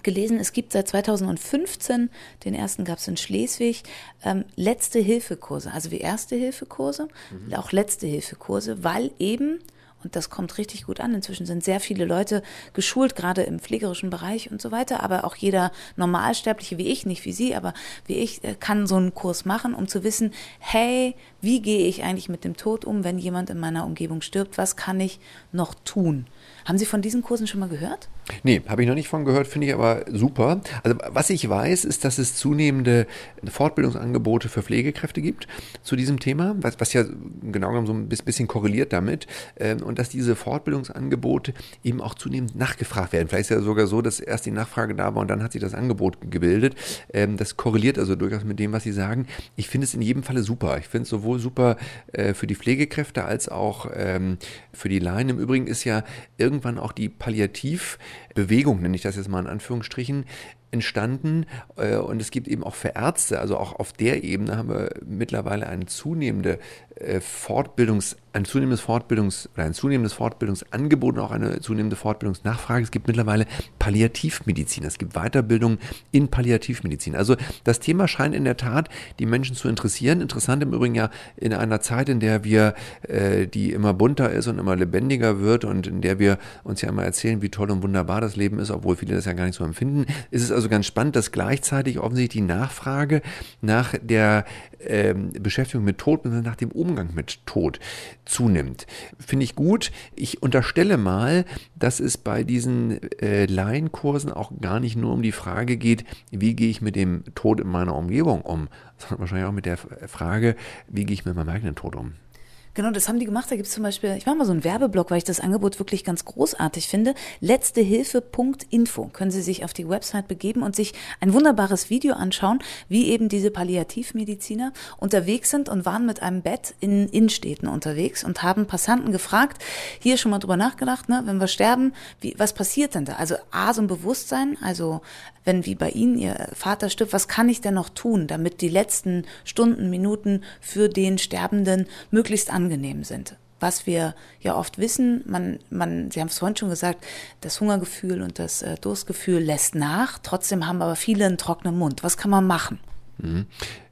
Speaker 3: gelesen, es gibt seit 2015, den ersten gab es in Schleswig, ähm, letzte Hilfekurse, also wie erste Hilfekurse, mhm. auch letzte Hilfekurse, weil eben, und das kommt richtig gut an, inzwischen sind sehr viele Leute geschult, gerade im pflegerischen Bereich und so weiter, aber auch jeder Normalsterbliche wie ich, nicht wie Sie, aber wie ich, äh, kann so einen Kurs machen, um zu wissen, hey, wie gehe ich eigentlich mit dem Tod um, wenn jemand in meiner Umgebung stirbt, was kann ich noch tun? Haben Sie von diesen Kursen schon mal gehört?
Speaker 2: Nee, habe ich noch nicht von gehört, finde ich aber super. Also was ich weiß, ist, dass es zunehmende Fortbildungsangebote für Pflegekräfte gibt zu diesem Thema, was, was ja genau genommen so ein bisschen korreliert damit. Ähm, und dass diese Fortbildungsangebote eben auch zunehmend nachgefragt werden. Vielleicht ist ja sogar so, dass erst die Nachfrage da war und dann hat sich das Angebot gebildet. Ähm, das korreliert also durchaus mit dem, was Sie sagen. Ich finde es in jedem Falle super. Ich finde es sowohl super äh, für die Pflegekräfte als auch ähm, für die Laien. Im Übrigen ist ja irgendwann auch die Palliativ- Bewegung, nenne ich das jetzt mal in Anführungsstrichen, entstanden äh, und es gibt eben auch für Ärzte, also auch auf der Ebene haben wir mittlerweile eine zunehmende äh, Fortbildungs, ein zunehmendes Fortbildungs oder ein zunehmendes Fortbildungsangebot und auch eine zunehmende Fortbildungsnachfrage. Es gibt mittlerweile Palliativmedizin, es gibt Weiterbildung in Palliativmedizin. Also das Thema scheint in der Tat die Menschen zu interessieren. Interessant im Übrigen ja in einer Zeit, in der wir, äh, die immer bunter ist und immer lebendiger wird und in der wir uns ja immer erzählen, wie toll und wunderbar das Leben ist, obwohl viele das ja gar nicht so empfinden, ist es also ganz spannend, dass gleichzeitig offensichtlich die Nachfrage nach der ähm, Beschäftigung mit Tod, nach dem Umgang mit Tod zunimmt. Finde ich gut. Ich unterstelle mal, dass es bei diesen äh, Laienkursen auch gar nicht nur um die Frage geht, wie gehe ich mit dem Tod in meiner Umgebung um, sondern wahrscheinlich auch mit der Frage, wie gehe ich mit meinem eigenen Tod um.
Speaker 3: Genau, das haben die gemacht. Da gibt es zum Beispiel, ich mache mal so einen Werbeblock, weil ich das Angebot wirklich ganz großartig finde. Letztehilfe.info können Sie sich auf die Website begeben und sich ein wunderbares Video anschauen, wie eben diese Palliativmediziner unterwegs sind und waren mit einem Bett in Innenstädten unterwegs und haben Passanten gefragt, hier schon mal drüber nachgedacht, ne, wenn wir sterben, wie, was passiert denn da? Also A, so ein Bewusstsein, also wenn wie bei Ihnen Ihr Vater stirbt, was kann ich denn noch tun, damit die letzten Stunden, Minuten für den Sterbenden möglichst angenehm sind? Was wir ja oft wissen, man, man, Sie haben es vorhin schon gesagt, das Hungergefühl und das äh, Durstgefühl lässt nach. Trotzdem haben aber viele einen trockenen Mund. Was kann man machen?
Speaker 2: Mhm.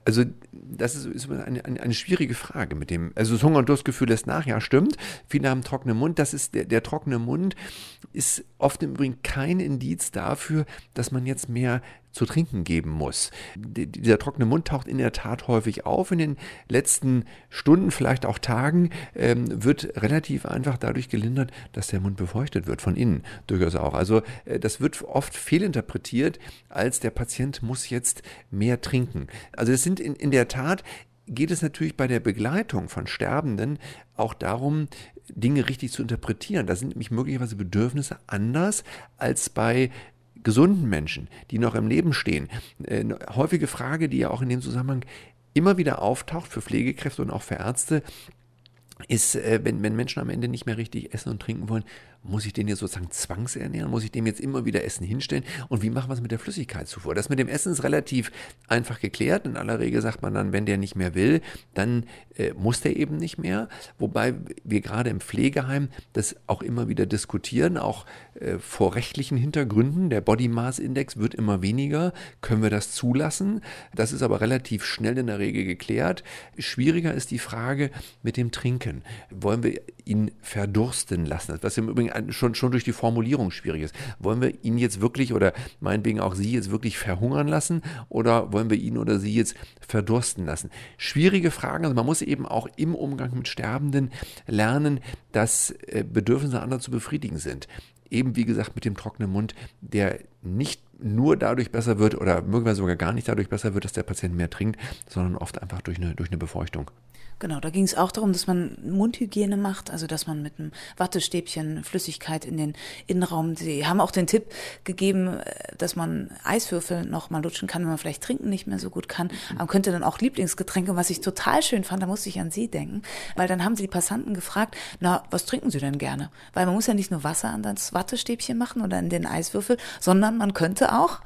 Speaker 2: Also das ist, ist eine, eine, eine, schwierige Frage mit dem, also das Hunger- und Durstgefühl lässt nach, ja stimmt, viele haben trockenen Mund, das ist, der, der trockene Mund ist oft im Übrigen kein Indiz dafür, dass man jetzt mehr zu trinken geben muss. Dieser trockene Mund taucht in der Tat häufig auf. In den letzten Stunden, vielleicht auch Tagen, ähm, wird relativ einfach dadurch gelindert, dass der Mund befeuchtet wird, von innen durchaus auch. Also äh, das wird oft fehlinterpretiert, als der Patient muss jetzt mehr trinken. Also es sind in, in der Tat geht es natürlich bei der Begleitung von Sterbenden auch darum, Dinge richtig zu interpretieren. Da sind nämlich möglicherweise Bedürfnisse anders als bei gesunden Menschen, die noch im Leben stehen. Eine äh, häufige Frage, die ja auch in dem Zusammenhang immer wieder auftaucht für Pflegekräfte und auch für Ärzte, ist, äh, wenn, wenn Menschen am Ende nicht mehr richtig essen und trinken wollen, muss ich den jetzt sozusagen zwangsernähren? Muss ich dem jetzt immer wieder Essen hinstellen? Und wie machen wir es mit der Flüssigkeitszufuhr? Das mit dem Essen ist relativ einfach geklärt. In aller Regel sagt man dann, wenn der nicht mehr will, dann äh, muss der eben nicht mehr. Wobei wir gerade im Pflegeheim das auch immer wieder diskutieren, auch vor rechtlichen Hintergründen. Der Body Mass Index wird immer weniger. Können wir das zulassen? Das ist aber relativ schnell in der Regel geklärt. Schwieriger ist die Frage mit dem Trinken. Wollen wir ihn verdursten lassen? Was im Übrigen schon, schon durch die Formulierung schwierig ist. Wollen wir ihn jetzt wirklich oder meinetwegen auch Sie jetzt wirklich verhungern lassen oder wollen wir ihn oder Sie jetzt verdursten lassen? Schwierige Fragen. Also man muss eben auch im Umgang mit Sterbenden lernen, dass äh, Bedürfnisse anderer zu befriedigen sind. Eben wie gesagt mit dem trockenen Mund, der nicht nur dadurch besser wird oder möglicherweise sogar gar nicht dadurch besser wird, dass der Patient mehr trinkt, sondern oft einfach durch eine, durch eine Befeuchtung.
Speaker 3: Genau, da ging es auch darum, dass man Mundhygiene macht, also dass man mit einem Wattestäbchen Flüssigkeit in den Innenraum, sie haben auch den Tipp gegeben, äh, dass man Eiswürfel noch mal lutschen kann, wenn man vielleicht trinken nicht mehr so gut kann. Man könnte dann auch Lieblingsgetränke, was ich total schön fand, da musste ich an Sie denken, weil dann haben sie die Passanten gefragt, na, was trinken Sie denn gerne? Weil man muss ja nicht nur Wasser an das Wattestäbchen machen oder in den Eiswürfel, sondern man könnte auch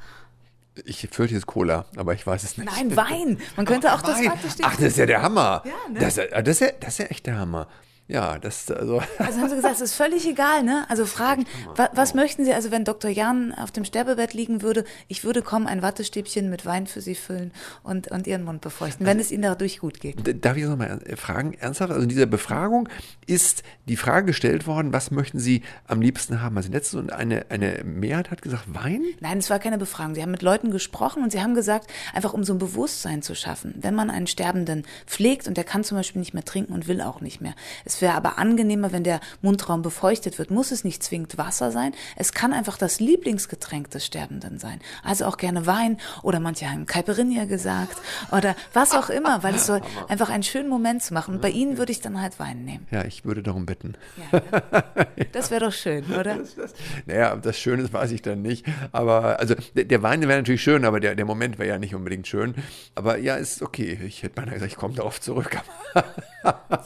Speaker 2: ich fürchte jetzt Cola, aber ich weiß es nicht.
Speaker 3: Nein, Wein. Man könnte auch, auch das
Speaker 2: Ach, das ist ja der Hammer. Ja, ne? das, das, ist ja, das ist ja echt der Hammer. Ja, das also.
Speaker 3: Also haben Sie gesagt, es ist völlig egal, ne? Also fragen, wa was möchten Sie, also wenn Dr. Jan auf dem Sterbebett liegen würde, ich würde kommen, ein Wattestäbchen mit Wein für Sie füllen und, und Ihren Mund befeuchten, wenn also, es Ihnen dadurch gut geht.
Speaker 2: Darf ich noch mal fragen, ernsthaft? Also in dieser Befragung ist die Frage gestellt worden, was möchten Sie am liebsten haben? Also letztes und eine, eine Mehrheit hat gesagt, Wein?
Speaker 3: Nein, es war keine Befragung. Sie haben mit Leuten gesprochen und sie haben gesagt, einfach um so ein Bewusstsein zu schaffen, wenn man einen Sterbenden pflegt und der kann zum Beispiel nicht mehr trinken und will auch nicht mehr. Es Es wäre aber angenehmer, wenn der Mundraum befeuchtet wird. Muss es nicht zwingend Wasser sein. Es kann einfach das Lieblingsgetränk des Sterbenden sein. Also auch gerne Wein oder manche haben Caipirinha gesagt oder was auch immer, weil es soll einfach einen schönen Moment zu machen. Und bei Ihnen würde ich dann halt Wein nehmen.
Speaker 2: Ja, ich würde darum bitten.
Speaker 3: Ja, das wäre doch schön, oder?
Speaker 2: Das, das, naja, das schön ist, weiß ich dann nicht. Aber also der, der Wein wäre natürlich schön, aber der, der Moment wäre ja nicht unbedingt schön. Aber ja, ist okay. Ich hätte beinahe gesagt, ich komme darauf zurück.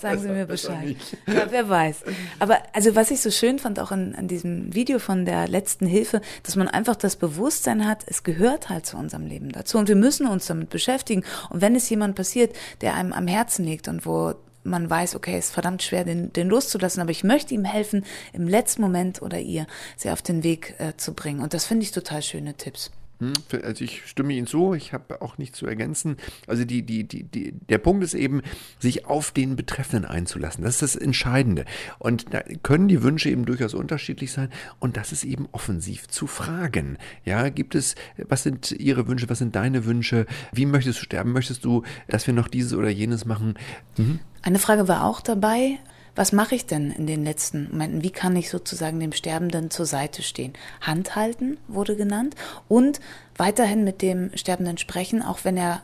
Speaker 3: Sagen Sie mir Bescheid. Ja, wer weiß. Aber also was ich so schön fand auch in, in diesem Video von der letzten Hilfe, dass man einfach das Bewusstsein hat, es gehört halt zu unserem Leben dazu und wir müssen uns damit beschäftigen. Und wenn es jemand passiert, der einem am Herzen liegt und wo man weiß, okay, es ist verdammt schwer, den, den loszulassen, aber ich möchte ihm helfen, im letzten Moment oder ihr sie auf den Weg äh, zu bringen. Und das finde ich total schöne Tipps.
Speaker 2: Hm, also ich stimme Ihnen zu, ich habe auch nichts zu ergänzen. Also die, die, die, die, der Punkt ist eben, sich auf den Betreffenden einzulassen. Das ist das Entscheidende. Und da können die Wünsche eben durchaus unterschiedlich sein. Und das ist eben offensiv zu fragen. Ja, gibt es, was sind Ihre Wünsche, was sind deine Wünsche? Wie möchtest du sterben? Möchtest du, dass wir noch dieses oder jenes machen?
Speaker 3: Mhm. Eine Frage war auch dabei was mache ich denn in den letzten Momenten? Wie kann ich sozusagen dem Sterbenden zur Seite stehen? Handhalten wurde genannt und weiterhin mit dem Sterbenden sprechen, auch wenn er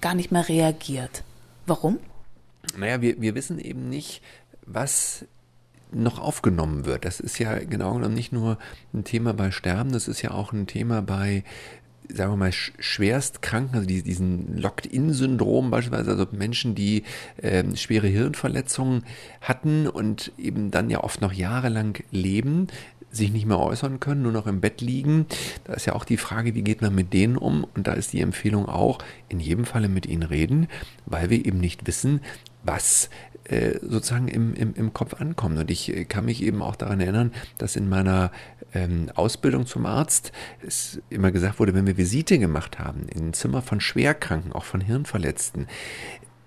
Speaker 3: gar nicht mehr reagiert. Warum?
Speaker 2: Naja, wir, wir wissen eben nicht, was noch aufgenommen wird. Das ist ja genau genommen nicht nur ein Thema bei Sterben, das ist ja auch ein Thema bei sagen wir mal, schwerst kranken, also diesen Locked-in-Syndrom beispielsweise, also Menschen, die äh, schwere Hirnverletzungen hatten und eben dann ja oft noch jahrelang leben, sich nicht mehr äußern können, nur noch im Bett liegen. Da ist ja auch die Frage, wie geht man mit denen um? Und da ist die Empfehlung auch, in jedem Falle mit ihnen reden, weil wir eben nicht wissen, was äh, sozusagen im, im, im Kopf ankommt. Und ich äh, kann mich eben auch daran erinnern, dass in meiner ähm, Ausbildung zum Arzt es immer gesagt wurde, wenn wir Visite gemacht haben in Zimmer von Schwerkranken, auch von Hirnverletzten,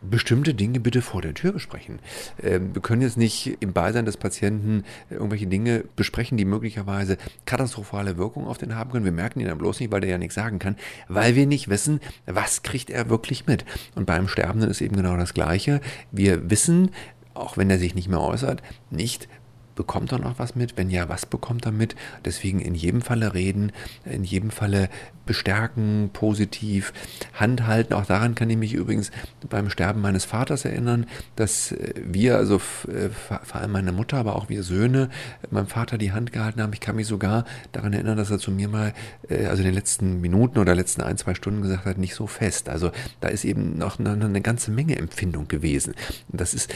Speaker 2: bestimmte Dinge bitte vor der Tür besprechen. Ähm, wir können jetzt nicht im Beisein des Patienten irgendwelche Dinge besprechen, die möglicherweise katastrophale Wirkung auf den haben können. Wir merken ihn dann bloß nicht, weil der ja nichts sagen kann, weil wir nicht wissen, was kriegt er wirklich mit. Und beim Sterbenden ist eben genau das Gleiche. Wir wissen, auch wenn er sich nicht mehr äußert, nicht, Bekommt er noch was mit? Wenn ja, was bekommt er mit? Deswegen in jedem Falle reden, in jedem Falle bestärken, positiv handhalten. Auch daran kann ich mich übrigens beim Sterben meines Vaters erinnern, dass äh, wir, also äh, vor allem meine Mutter, aber auch wir Söhne, meinem Vater die Hand gehalten haben. Ich kann mich sogar daran erinnern, dass er zu mir mal, äh, also in den letzten Minuten oder letzten ein, zwei Stunden gesagt hat, nicht so fest. Also da ist eben noch eine, ganze Menge Empfindung gewesen. Das ist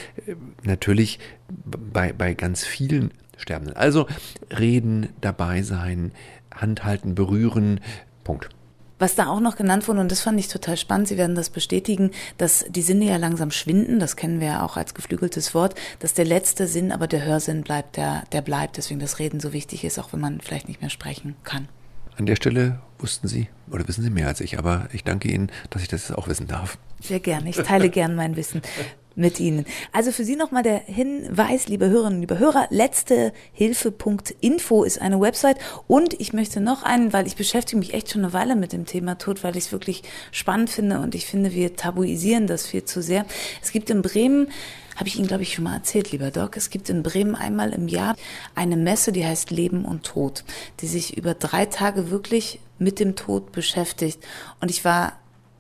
Speaker 2: natürlich bei, bei ganz vielen Sterbenden. Also reden, dabei sein, handhalten, berühren, Punkt.
Speaker 3: Was da auch noch genannt wurde, und das fand ich total spannend, Sie werden das bestätigen, dass die Sinne ja langsam schwinden, das kennen wir ja auch als geflügeltes Wort, dass der letzte Sinn, aber der Hörsinn bleibt, der, der bleibt, deswegen das Reden so wichtig ist, auch wenn man vielleicht nicht mehr sprechen kann.
Speaker 2: An der Stelle wussten Sie oder wissen Sie mehr als ich, aber ich danke Ihnen, dass ich das auch wissen darf.
Speaker 3: Sehr gerne, ich teile gern mein Wissen mit Ihnen. Also für Sie nochmal der Hinweis, liebe Hörerinnen, liebe Hörer, letztehilfe.info ist eine Website und ich möchte noch einen, weil ich beschäftige mich echt schon eine Weile mit dem Thema Tod, weil ich es wirklich spannend finde und ich finde, wir tabuisieren das viel zu sehr. Es gibt in Bremen habe ich Ihnen, glaube ich, schon mal erzählt, lieber Doc. Es gibt in Bremen einmal im Jahr eine Messe, die heißt Leben und Tod, die sich über drei Tage wirklich mit dem Tod beschäftigt. Und ich war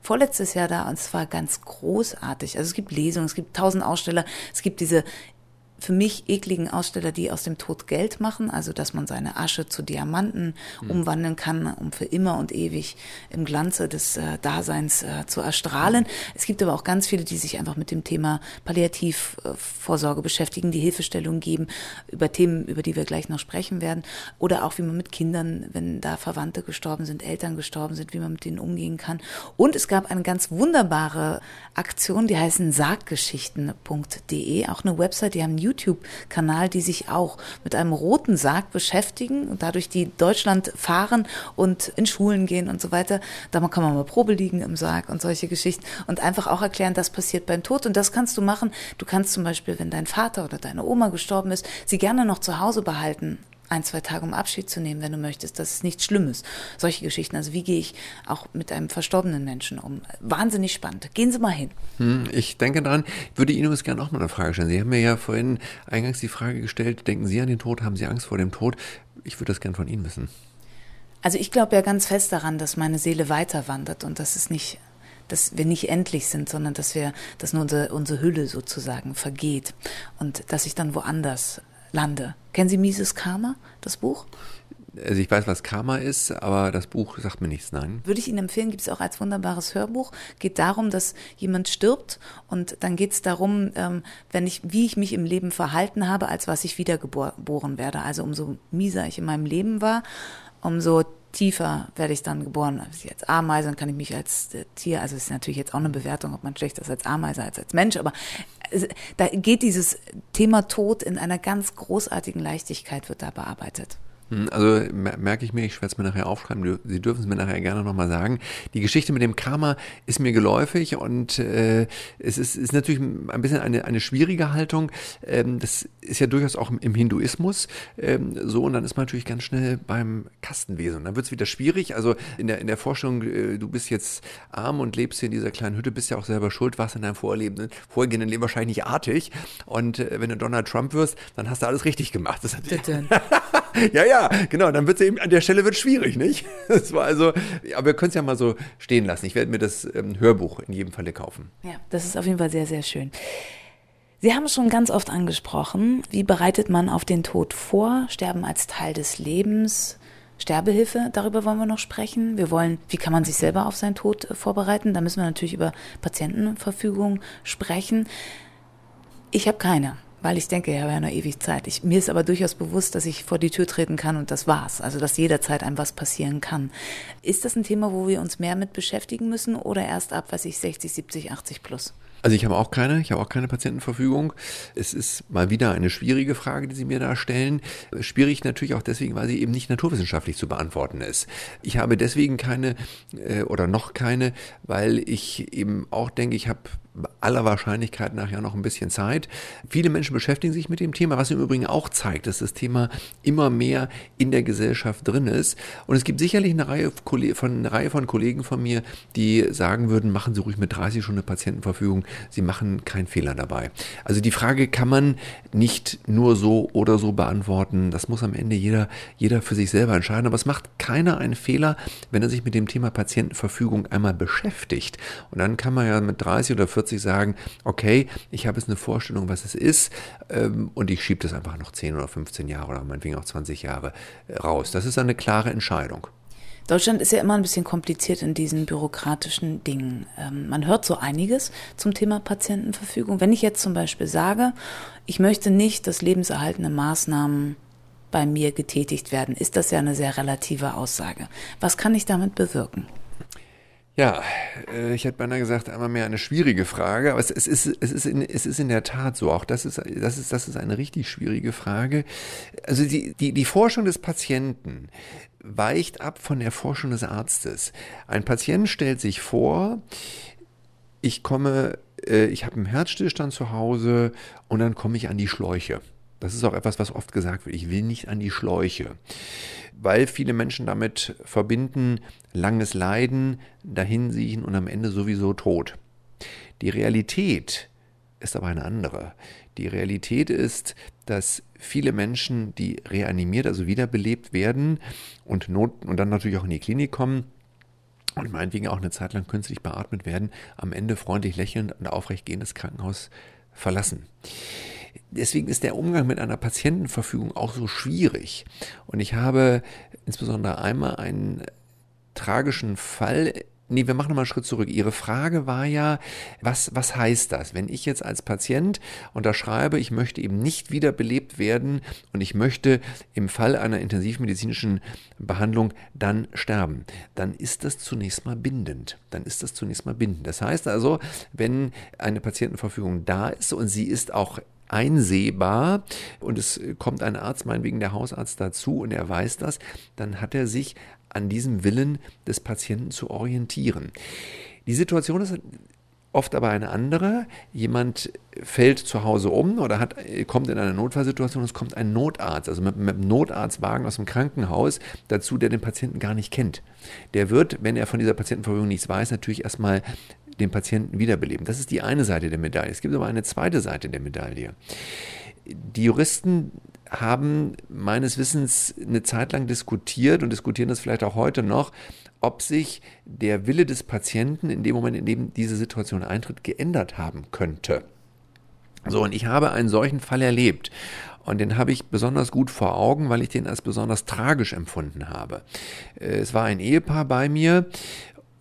Speaker 3: vorletztes Jahr da und es war ganz großartig. Also es gibt Lesungen, es gibt tausend Aussteller, es gibt diese für mich ekligen Aussteller, die aus dem Tod Geld machen, also dass man seine Asche zu Diamanten mhm. umwandeln kann, um für immer und ewig im Glanze des äh, Daseins äh, zu erstrahlen. Mhm. Es gibt aber auch ganz viele, die sich einfach mit dem Thema Palliativvorsorge beschäftigen, die Hilfestellung geben, über Themen, über die wir gleich noch sprechen werden, oder auch wie man mit Kindern, wenn da Verwandte gestorben sind, Eltern gestorben sind, wie man mit denen umgehen kann. Und es gab eine ganz wunderbare Aktion, die heißen sarggeschichten.de, auch eine Website, die haben YouTube-Kanal, die sich auch mit einem roten Sarg beschäftigen und dadurch die Deutschland fahren und in Schulen gehen und so weiter. Da kann man mal Probe liegen im Sarg und solche Geschichten und einfach auch erklären, das passiert beim Tod und das kannst du machen. Du kannst zum Beispiel, wenn dein Vater oder deine Oma gestorben ist, sie gerne noch zu Hause behalten ein, zwei Tage, um Abschied zu nehmen, wenn du möchtest. Das ist nichts Schlimmes. Solche Geschichten. Also wie gehe ich auch mit einem verstorbenen Menschen um? Wahnsinnig spannend. Gehen Sie mal hin.
Speaker 2: Hm, ich denke dran, würde Ihnen übrigens gerne auch mal eine Frage stellen. Sie haben mir ja vorhin eingangs die Frage gestellt, denken Sie an den Tod, haben Sie Angst vor dem Tod? Ich würde das gerne von Ihnen wissen.
Speaker 3: Also ich glaube ja ganz fest daran, dass meine Seele weiter wandert und dass es nicht dass wir nicht endlich sind, sondern dass wir, dass nur unsere, unsere Hülle sozusagen vergeht und dass ich dann woanders lande. Kennen Sie Mises Karma, das Buch?
Speaker 2: Also ich weiß, was Karma ist, aber das Buch sagt mir nichts, nein.
Speaker 3: Würde ich Ihnen empfehlen, gibt es auch als wunderbares Hörbuch. Geht darum, dass jemand stirbt und dann geht es darum, ähm, wenn ich, wie ich mich im Leben verhalten habe, als was ich wiedergeboren werde. Also umso mieser ich in meinem Leben war, umso tiefer werde ich dann geboren. Als Ameise, kann ich mich als äh, Tier, also es ist natürlich jetzt auch eine Bewertung, ob man schlechter ist als Ameise als als Mensch, aber da geht dieses Thema Tod in einer ganz großartigen Leichtigkeit, wird da bearbeitet.
Speaker 2: Hm, also merke ich mir, ich werde es mir nachher aufschreiben, Sie dürfen es mir nachher gerne nochmal sagen. Die Geschichte mit dem Karma ist mir geläufig und äh, es ist, ist natürlich ein bisschen eine, eine schwierige Haltung. Ähm, das ist ja durchaus auch im Hinduismus ähm, so und dann ist man natürlich ganz schnell beim Kastenwesen. Und dann wird es wieder schwierig. Also in der, in der Vorstellung, äh, du bist jetzt arm und lebst hier in dieser kleinen Hütte, bist ja auch selber schuld, warst in deinem vorleben, vorgehenden Leben wahrscheinlich nicht artig. Und äh, wenn du Donald Trump wirst, dann hast du alles richtig gemacht. Das ja, ja, ja, genau. Dann wird es eben an der Stelle wird schwierig, nicht? Das war also, aber wir können es ja mal so stehen lassen. Ich werde mir das ähm, Hörbuch in jedem Falle kaufen.
Speaker 3: Ja, das ist auf jeden Fall sehr, sehr schön. Sie haben es schon ganz oft angesprochen. Wie bereitet man auf den Tod vor? Sterben als Teil des Lebens. Sterbehilfe, darüber wollen wir noch sprechen. Wir wollen, wie kann man sich selber auf seinen Tod äh, vorbereiten? Da müssen wir natürlich über Patientenverfügung sprechen. Ich habe keine weil ich denke, ja noch ewig Zeit. Ich, mir ist aber durchaus bewusst, dass ich vor die Tür treten kann und das war's. Also, dass jederzeit einem was passieren kann. Ist das ein Thema, wo wir uns mehr mit beschäftigen müssen oder erst ab, was ich 60, 70, 80 plus?
Speaker 2: Also ich habe auch keine, ich habe auch keine Patientenverfügung. Es ist mal wieder eine schwierige Frage, die Sie mir da stellen. Schwierig natürlich auch deswegen, weil sie eben nicht naturwissenschaftlich zu beantworten ist. Ich habe deswegen keine äh, oder noch keine, weil ich eben auch denke, ich habe aller Wahrscheinlichkeit nach ja noch ein bisschen Zeit. Viele Menschen beschäftigen sich mit dem Thema, was im Übrigen auch zeigt, dass das Thema immer mehr in der Gesellschaft drin ist. Und es gibt sicherlich eine Reihe von, eine Reihe von Kollegen von mir, die sagen würden, machen Sie ruhig mit 30 schon eine Patientenverfügung. Sie machen keinen Fehler dabei. Also die Frage kann man nicht nur so oder so beantworten. Das muss am Ende jeder, jeder für sich selber entscheiden. Aber es macht keiner einen Fehler, wenn er sich mit dem Thema Patientenverfügung einmal beschäftigt. Und dann kann man ja mit 30 oder 40 plötzlich sagen, okay, ich habe jetzt eine Vorstellung, was es ist ähm, und ich schiebe das einfach noch 10 oder 15 Jahre oder meinetwegen auch 20 Jahre äh, raus. Das ist eine klare Entscheidung.
Speaker 3: Deutschland ist ja immer ein bisschen kompliziert in diesen bürokratischen Dingen. Ähm, man hört so einiges zum Thema Patientenverfügung. Wenn ich jetzt zum Beispiel sage, ich möchte nicht, dass lebenserhaltende Maßnahmen bei mir getätigt werden, ist das ja eine sehr relative Aussage. Was kann ich damit bewirken?
Speaker 2: Ja, äh, ich hätte beinahe gesagt, einmal mehr eine schwierige Frage, aber es, ist, es, ist in, es ist in der Tat so. Auch das ist, das ist, das ist eine richtig schwierige Frage. Also die, die, die Forschung des Patienten weicht ab von der Forschung des Arztes. Ein Patient stellt sich vor, ich komme, äh, ich habe einen Herzstillstand zu Hause und dann komme ich an die Schläuche. Das ist auch etwas, was oft gesagt wird. Ich will nicht an die Schläuche, weil viele Menschen damit verbinden, langes Leiden, dahinsiechen und am Ende sowieso tot. Die Realität ist aber eine andere. Die Realität ist, dass viele Menschen, die reanimiert, also wiederbelebt werden und, not, und dann natürlich auch in die Klinik kommen, und meinetwegen auch eine Zeit lang künstlich beatmet werden, am Ende freundlich lächelnd und aufrecht gehen das Krankenhaus verlassen deswegen ist der Umgang mit einer Patientenverfügung auch so schwierig. Und ich habe insbesondere einmal einen tragischen Fall Nee, wir machen nochmal einen Schritt zurück. Ihre Frage war ja, was, was heißt das? Wenn ich jetzt als Patient unterschreibe, ich möchte eben nicht wiederbelebt werden und ich möchte im Fall einer intensivmedizinischen Behandlung dann sterben, dann ist das zunächst mal bindend. Dann ist das zunächst mal bindend. Das heißt also, wenn eine Patientenverfügung da ist und sie ist auch einsehbar und es kommt ein Arzt, meinetwegen der Hausarzt dazu und er weiß das, dann hat er sich an diesem Willen des Patienten zu orientieren. Die Situation ist oft aber eine andere. Jemand fällt zu Hause um oder hat, kommt in eine Notfallsituation, es kommt ein Notarzt, also mit, mit einem Notarztwagen aus dem Krankenhaus dazu, der den Patienten gar nicht kennt. Der wird, wenn er von dieser Patientenverfügung nichts weiß, natürlich erstmal den Patienten wiederbeleben. Das ist die eine Seite der Medaille. Es gibt aber eine zweite Seite der Medaille. Die Juristen haben meines Wissens eine Zeit lang diskutiert und diskutieren das vielleicht auch heute noch, ob sich der Wille des Patienten in dem Moment, in dem diese Situation eintritt, geändert haben könnte. So, und ich habe einen solchen Fall erlebt. Und den habe ich besonders gut vor Augen, weil ich den als besonders tragisch empfunden habe. Äh, es war ein Ehepaar bei mir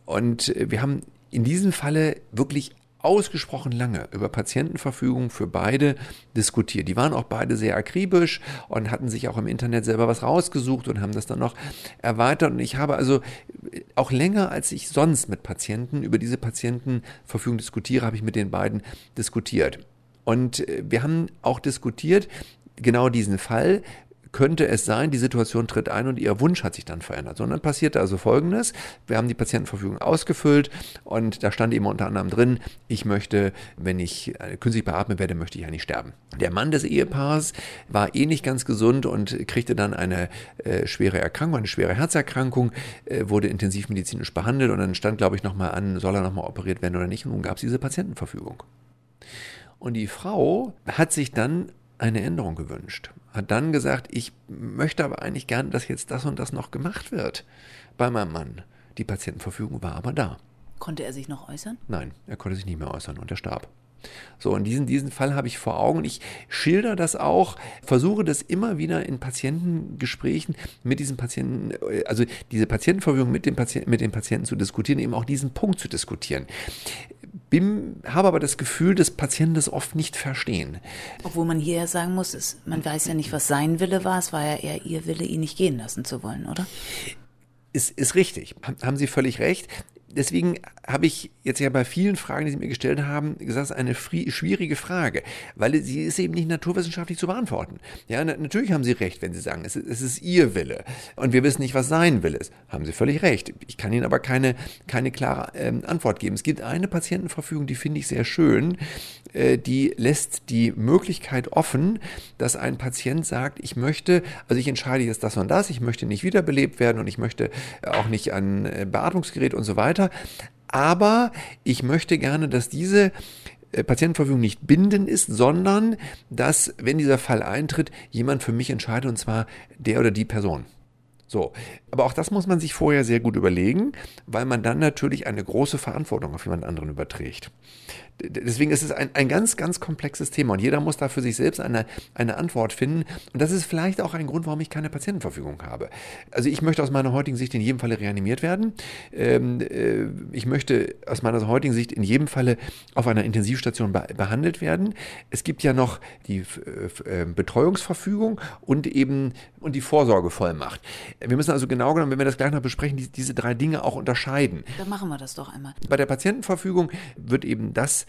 Speaker 2: und wir haben in diesem Falle wirklich ausgesprochen lange über Patientenverfügung für beide diskutiert. Die waren auch beide sehr akribisch und hatten sich auch im Internet selber was rausgesucht und haben das dann noch erweitert. Und ich habe also auch länger, als ich sonst mit Patienten über diese Patientenverfügung diskutiere, habe ich mit den beiden diskutiert. Und äh, wir haben auch diskutiert, genau diesen Fall, könnte es sein, die Situation tritt ein und ihr Wunsch hat sich dann verändert. Sondern passierte also Folgendes. Wir haben die Patientenverfügung ausgefüllt und da stand eben unter anderem drin, ich möchte, wenn ich äh, künstlich beatmet werde, möchte ich ja nicht sterben. Der Mann des Ehepaars war eh nicht ganz gesund und kriegte dann eine äh, schwere Erkrankung, eine schwere Herzerkrankung, äh, wurde intensivmedizinisch behandelt und dann stand, glaube ich, nochmal an, soll er nochmal operiert werden oder nicht. Und nun gab es diese Patientenverfügung. Und die Frau hat sich dann eine Änderung gewünscht. Hat dann gesagt, ich möchte aber eigentlich gern, dass jetzt das und das noch gemacht wird bei meinem Mann. Die Patientenverfügung war aber da.
Speaker 3: Konnte er sich noch äußern?
Speaker 2: Nein, er konnte sich nicht mehr äußern und er starb. So, und diesen, diesen Fall habe ich vor Augen. Ich schilder das auch, versuche das immer wieder in Patientengesprächen mit diesen Patienten, also diese Patientenverfügung mit, dem Patient, mit den Patienten zu diskutieren, eben auch diesen Punkt zu diskutieren bin, habe aber das Gefühl, dass Patienten das oft nicht verstehen.
Speaker 3: Obwohl man hier ja sagen muss, ist, man weiß ja nicht, was sein Wille war. Es war ja eher ihr Wille, ihn nicht gehen lassen zu wollen, oder?
Speaker 2: Ist, ist richtig. Haben Sie völlig recht deswegen habe ich jetzt ja bei vielen Fragen, die Sie mir gestellt haben, gesagt, es ist eine schwierige Frage, weil sie ist eben nicht naturwissenschaftlich zu beantworten. Ja, natürlich haben Sie recht, wenn Sie sagen, es ist, es ist Ihr Wille und wir wissen nicht, was sein Wille ist. Haben Sie völlig recht. Ich kann Ihnen aber keine, keine klare ähm, Antwort geben. Es gibt eine Patientenverfügung, die finde ich sehr schön. Äh, die lässt die Möglichkeit offen, dass ein Patient sagt, ich möchte, also ich entscheide jetzt das und das, ich möchte nicht wiederbelebt werden und ich möchte auch nicht an äh, Beatmungsgerät und so weiter. Aber ich möchte gerne, dass diese äh, Patientenverfügung nicht bindend ist, sondern dass, wenn dieser Fall eintritt, jemand für mich entscheidet, und zwar der oder die Person. So, aber auch das muss man sich vorher sehr gut überlegen, weil man dann natürlich eine große Verantwortung auf jemand anderen überträgt. Deswegen ist es ein, ein ganz, ganz komplexes Thema und jeder muss da für sich selbst eine, eine Antwort finden. Und das ist vielleicht auch ein Grund, warum ich keine Patientenverfügung habe. Also ich möchte aus meiner heutigen Sicht in jedem Falle reanimiert werden. Ähm, äh, ich möchte aus meiner heutigen Sicht in jedem Falle auf einer Intensivstation be behandelt werden. Es gibt ja noch die äh, Betreuungsverfügung und eben und die Vorsorgevollmacht. Wir müssen also genau genommen, wenn wir das gleich noch besprechen, die, diese drei Dinge auch unterscheiden.
Speaker 3: Dann machen wir das doch einmal.
Speaker 2: Bei der Patientenverfügung wird eben das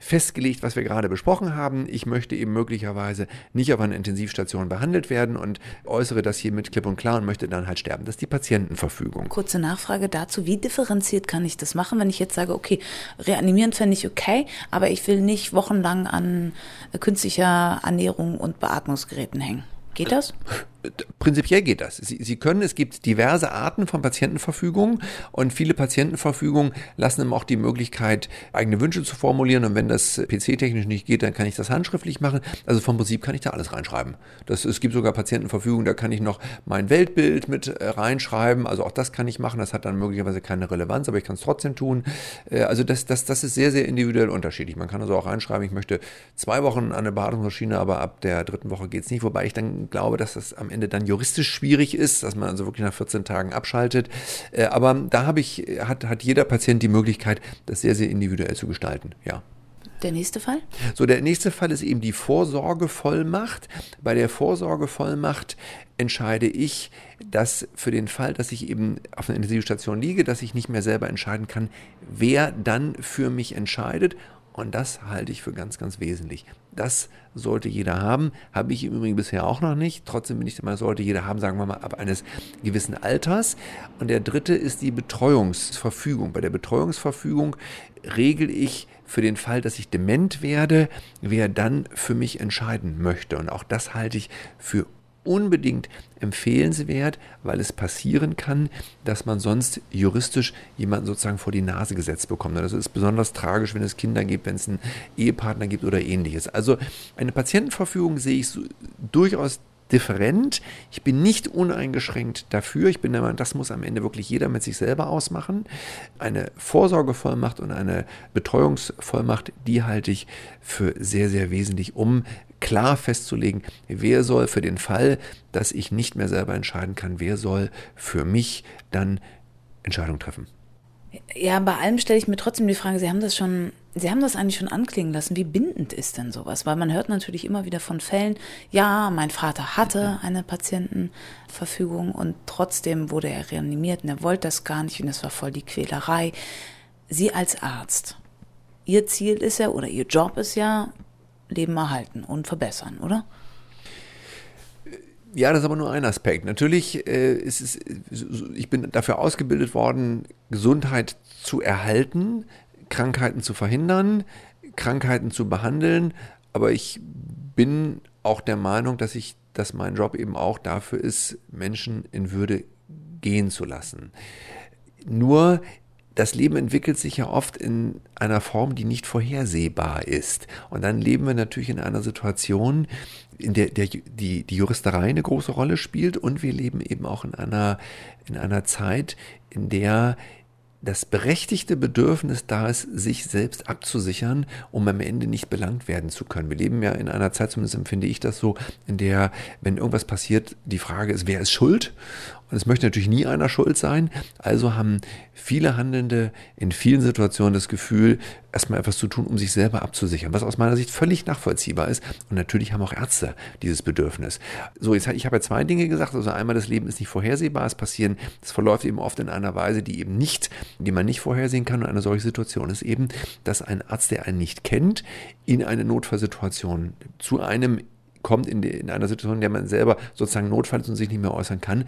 Speaker 2: festgelegt, was wir gerade besprochen haben. Ich möchte eben möglicherweise nicht auf einer Intensivstation behandelt werden und äußere das hier mit klipp und klar und möchte dann halt sterben. Das ist die Patientenverfügung.
Speaker 3: Kurze Nachfrage dazu. Wie differenziert kann ich das machen, wenn ich jetzt sage, okay, reanimieren fände ich okay, aber ich will nicht wochenlang an künstlicher Ernährung und Beatmungsgeräten hängen? Geht das?
Speaker 2: Prinzipiell geht das. Sie, Sie, können, es gibt diverse Arten von Patientenverfügungen und viele Patientenverfügungen lassen ihm auch die Möglichkeit, eigene Wünsche zu formulieren und wenn das PC-technisch nicht geht, dann kann ich das handschriftlich machen. Also vom Prinzip kann ich da alles reinschreiben. Das, es gibt sogar Patientenverfügungen, da kann ich noch mein Weltbild mit äh, reinschreiben. Also auch das kann ich machen. Das hat dann möglicherweise keine Relevanz, aber ich kann es trotzdem tun. Äh, also das, das, das ist sehr, sehr individuell unterschiedlich. Man kann also auch reinschreiben, ich möchte zwei Wochen an eine Beatmungsmaschine, aber ab der dritten Woche geht es nicht, wobei ich dann glaube, dass das am Ende dann juristisch schwierig ist, dass man also wirklich nach 14 Tagen abschaltet. Äh, aber da habe ich, hat, hat jeder Patient die Möglichkeit, das sehr, sehr individuell zu gestalten, ja.
Speaker 3: Der nächste Fall?
Speaker 2: So, der nächste Fall ist eben die Vorsorgevollmacht. Bei der Vorsorgevollmacht entscheide ich, dass für den Fall, dass ich eben auf einer Intensivstation liege, dass ich nicht mehr selber entscheiden kann, wer dann für mich entscheidet Und das halte ich für ganz, ganz wesentlich. Das sollte jeder haben. Habe ich im Übrigen bisher auch noch nicht. Trotzdem bin ich immer, sollte jeder haben, sagen wir mal, ab eines gewissen Alters. Und der dritte ist die Betreuungsverfügung. Bei der Betreuungsverfügung regel ich für den Fall, dass ich dement werde, wer dann für mich entscheiden möchte. Und auch das halte ich für unbedingt empfehlenswert, weil es passieren kann, dass man sonst juristisch jemanden sozusagen vor die Nase gesetzt bekommt. Das ist besonders tragisch, wenn es Kinder gibt, wenn es einen Ehepartner gibt oder ähnliches. Also eine Patientenverfügung sehe ich so durchaus different. Ich bin nicht uneingeschränkt dafür. Ich bin der Meinung, das muss am Ende wirklich jeder mit sich selber ausmachen. Eine Vorsorgevollmacht und eine Betreuungsvollmacht, die halte ich für sehr, sehr wesentlich, um klar festzulegen, wer soll für den Fall, dass ich nicht mehr selber entscheiden kann, wer soll für mich dann Entscheidungen treffen.
Speaker 3: Ja, bei allem stelle ich mir trotzdem die Frage, Sie haben das schon, Sie haben das eigentlich schon anklingen lassen. Wie bindend ist denn sowas? Weil man hört natürlich immer wieder von Fällen, ja, mein Vater hatte eine Patientenverfügung und trotzdem wurde er reanimiert und er wollte das gar nicht und es war voll die Quälerei. Sie als Arzt, Ihr Ziel ist ja oder Ihr Job ist ja, Leben erhalten und verbessern, oder?
Speaker 2: Ja, das ist aber nur ein Aspekt. Natürlich äh, ist es, ich bin dafür ausgebildet worden, Gesundheit zu erhalten, Krankheiten zu verhindern, Krankheiten zu behandeln. Aber ich bin auch der Meinung, dass ich, dass mein Job eben auch dafür ist, Menschen in Würde gehen zu lassen. Nur das Leben entwickelt sich ja oft in einer Form, die nicht vorhersehbar ist. Und dann leben wir natürlich in einer Situation, in der, der die, die Juristerei eine große Rolle spielt und wir leben eben auch in einer, in einer Zeit, in der das berechtigte Bedürfnis da ist, sich selbst abzusichern, um am Ende nicht belangt werden zu können. Wir leben ja in einer Zeit, zumindest empfinde ich das so, in der, wenn irgendwas passiert, die Frage ist, wer ist schuld? Und es möchte natürlich nie einer schuld sein. Also haben viele Handelnde in vielen Situationen das Gefühl, erstmal etwas zu tun, um sich selber abzusichern, was aus meiner Sicht völlig nachvollziehbar ist. Und natürlich haben auch Ärzte dieses Bedürfnis. So, jetzt, ich habe ja zwei Dinge gesagt. Also einmal, das Leben ist nicht vorhersehbar. Es passieren, es verläuft eben oft in einer Weise, die eben nicht, die man nicht vorhersehen kann. Und eine solche Situation ist eben, dass ein Arzt, der einen nicht kennt, in eine Notfallsituation zu einem kommt in, die, in einer Situation, in der man selber sozusagen Notfall ist und sich nicht mehr äußern kann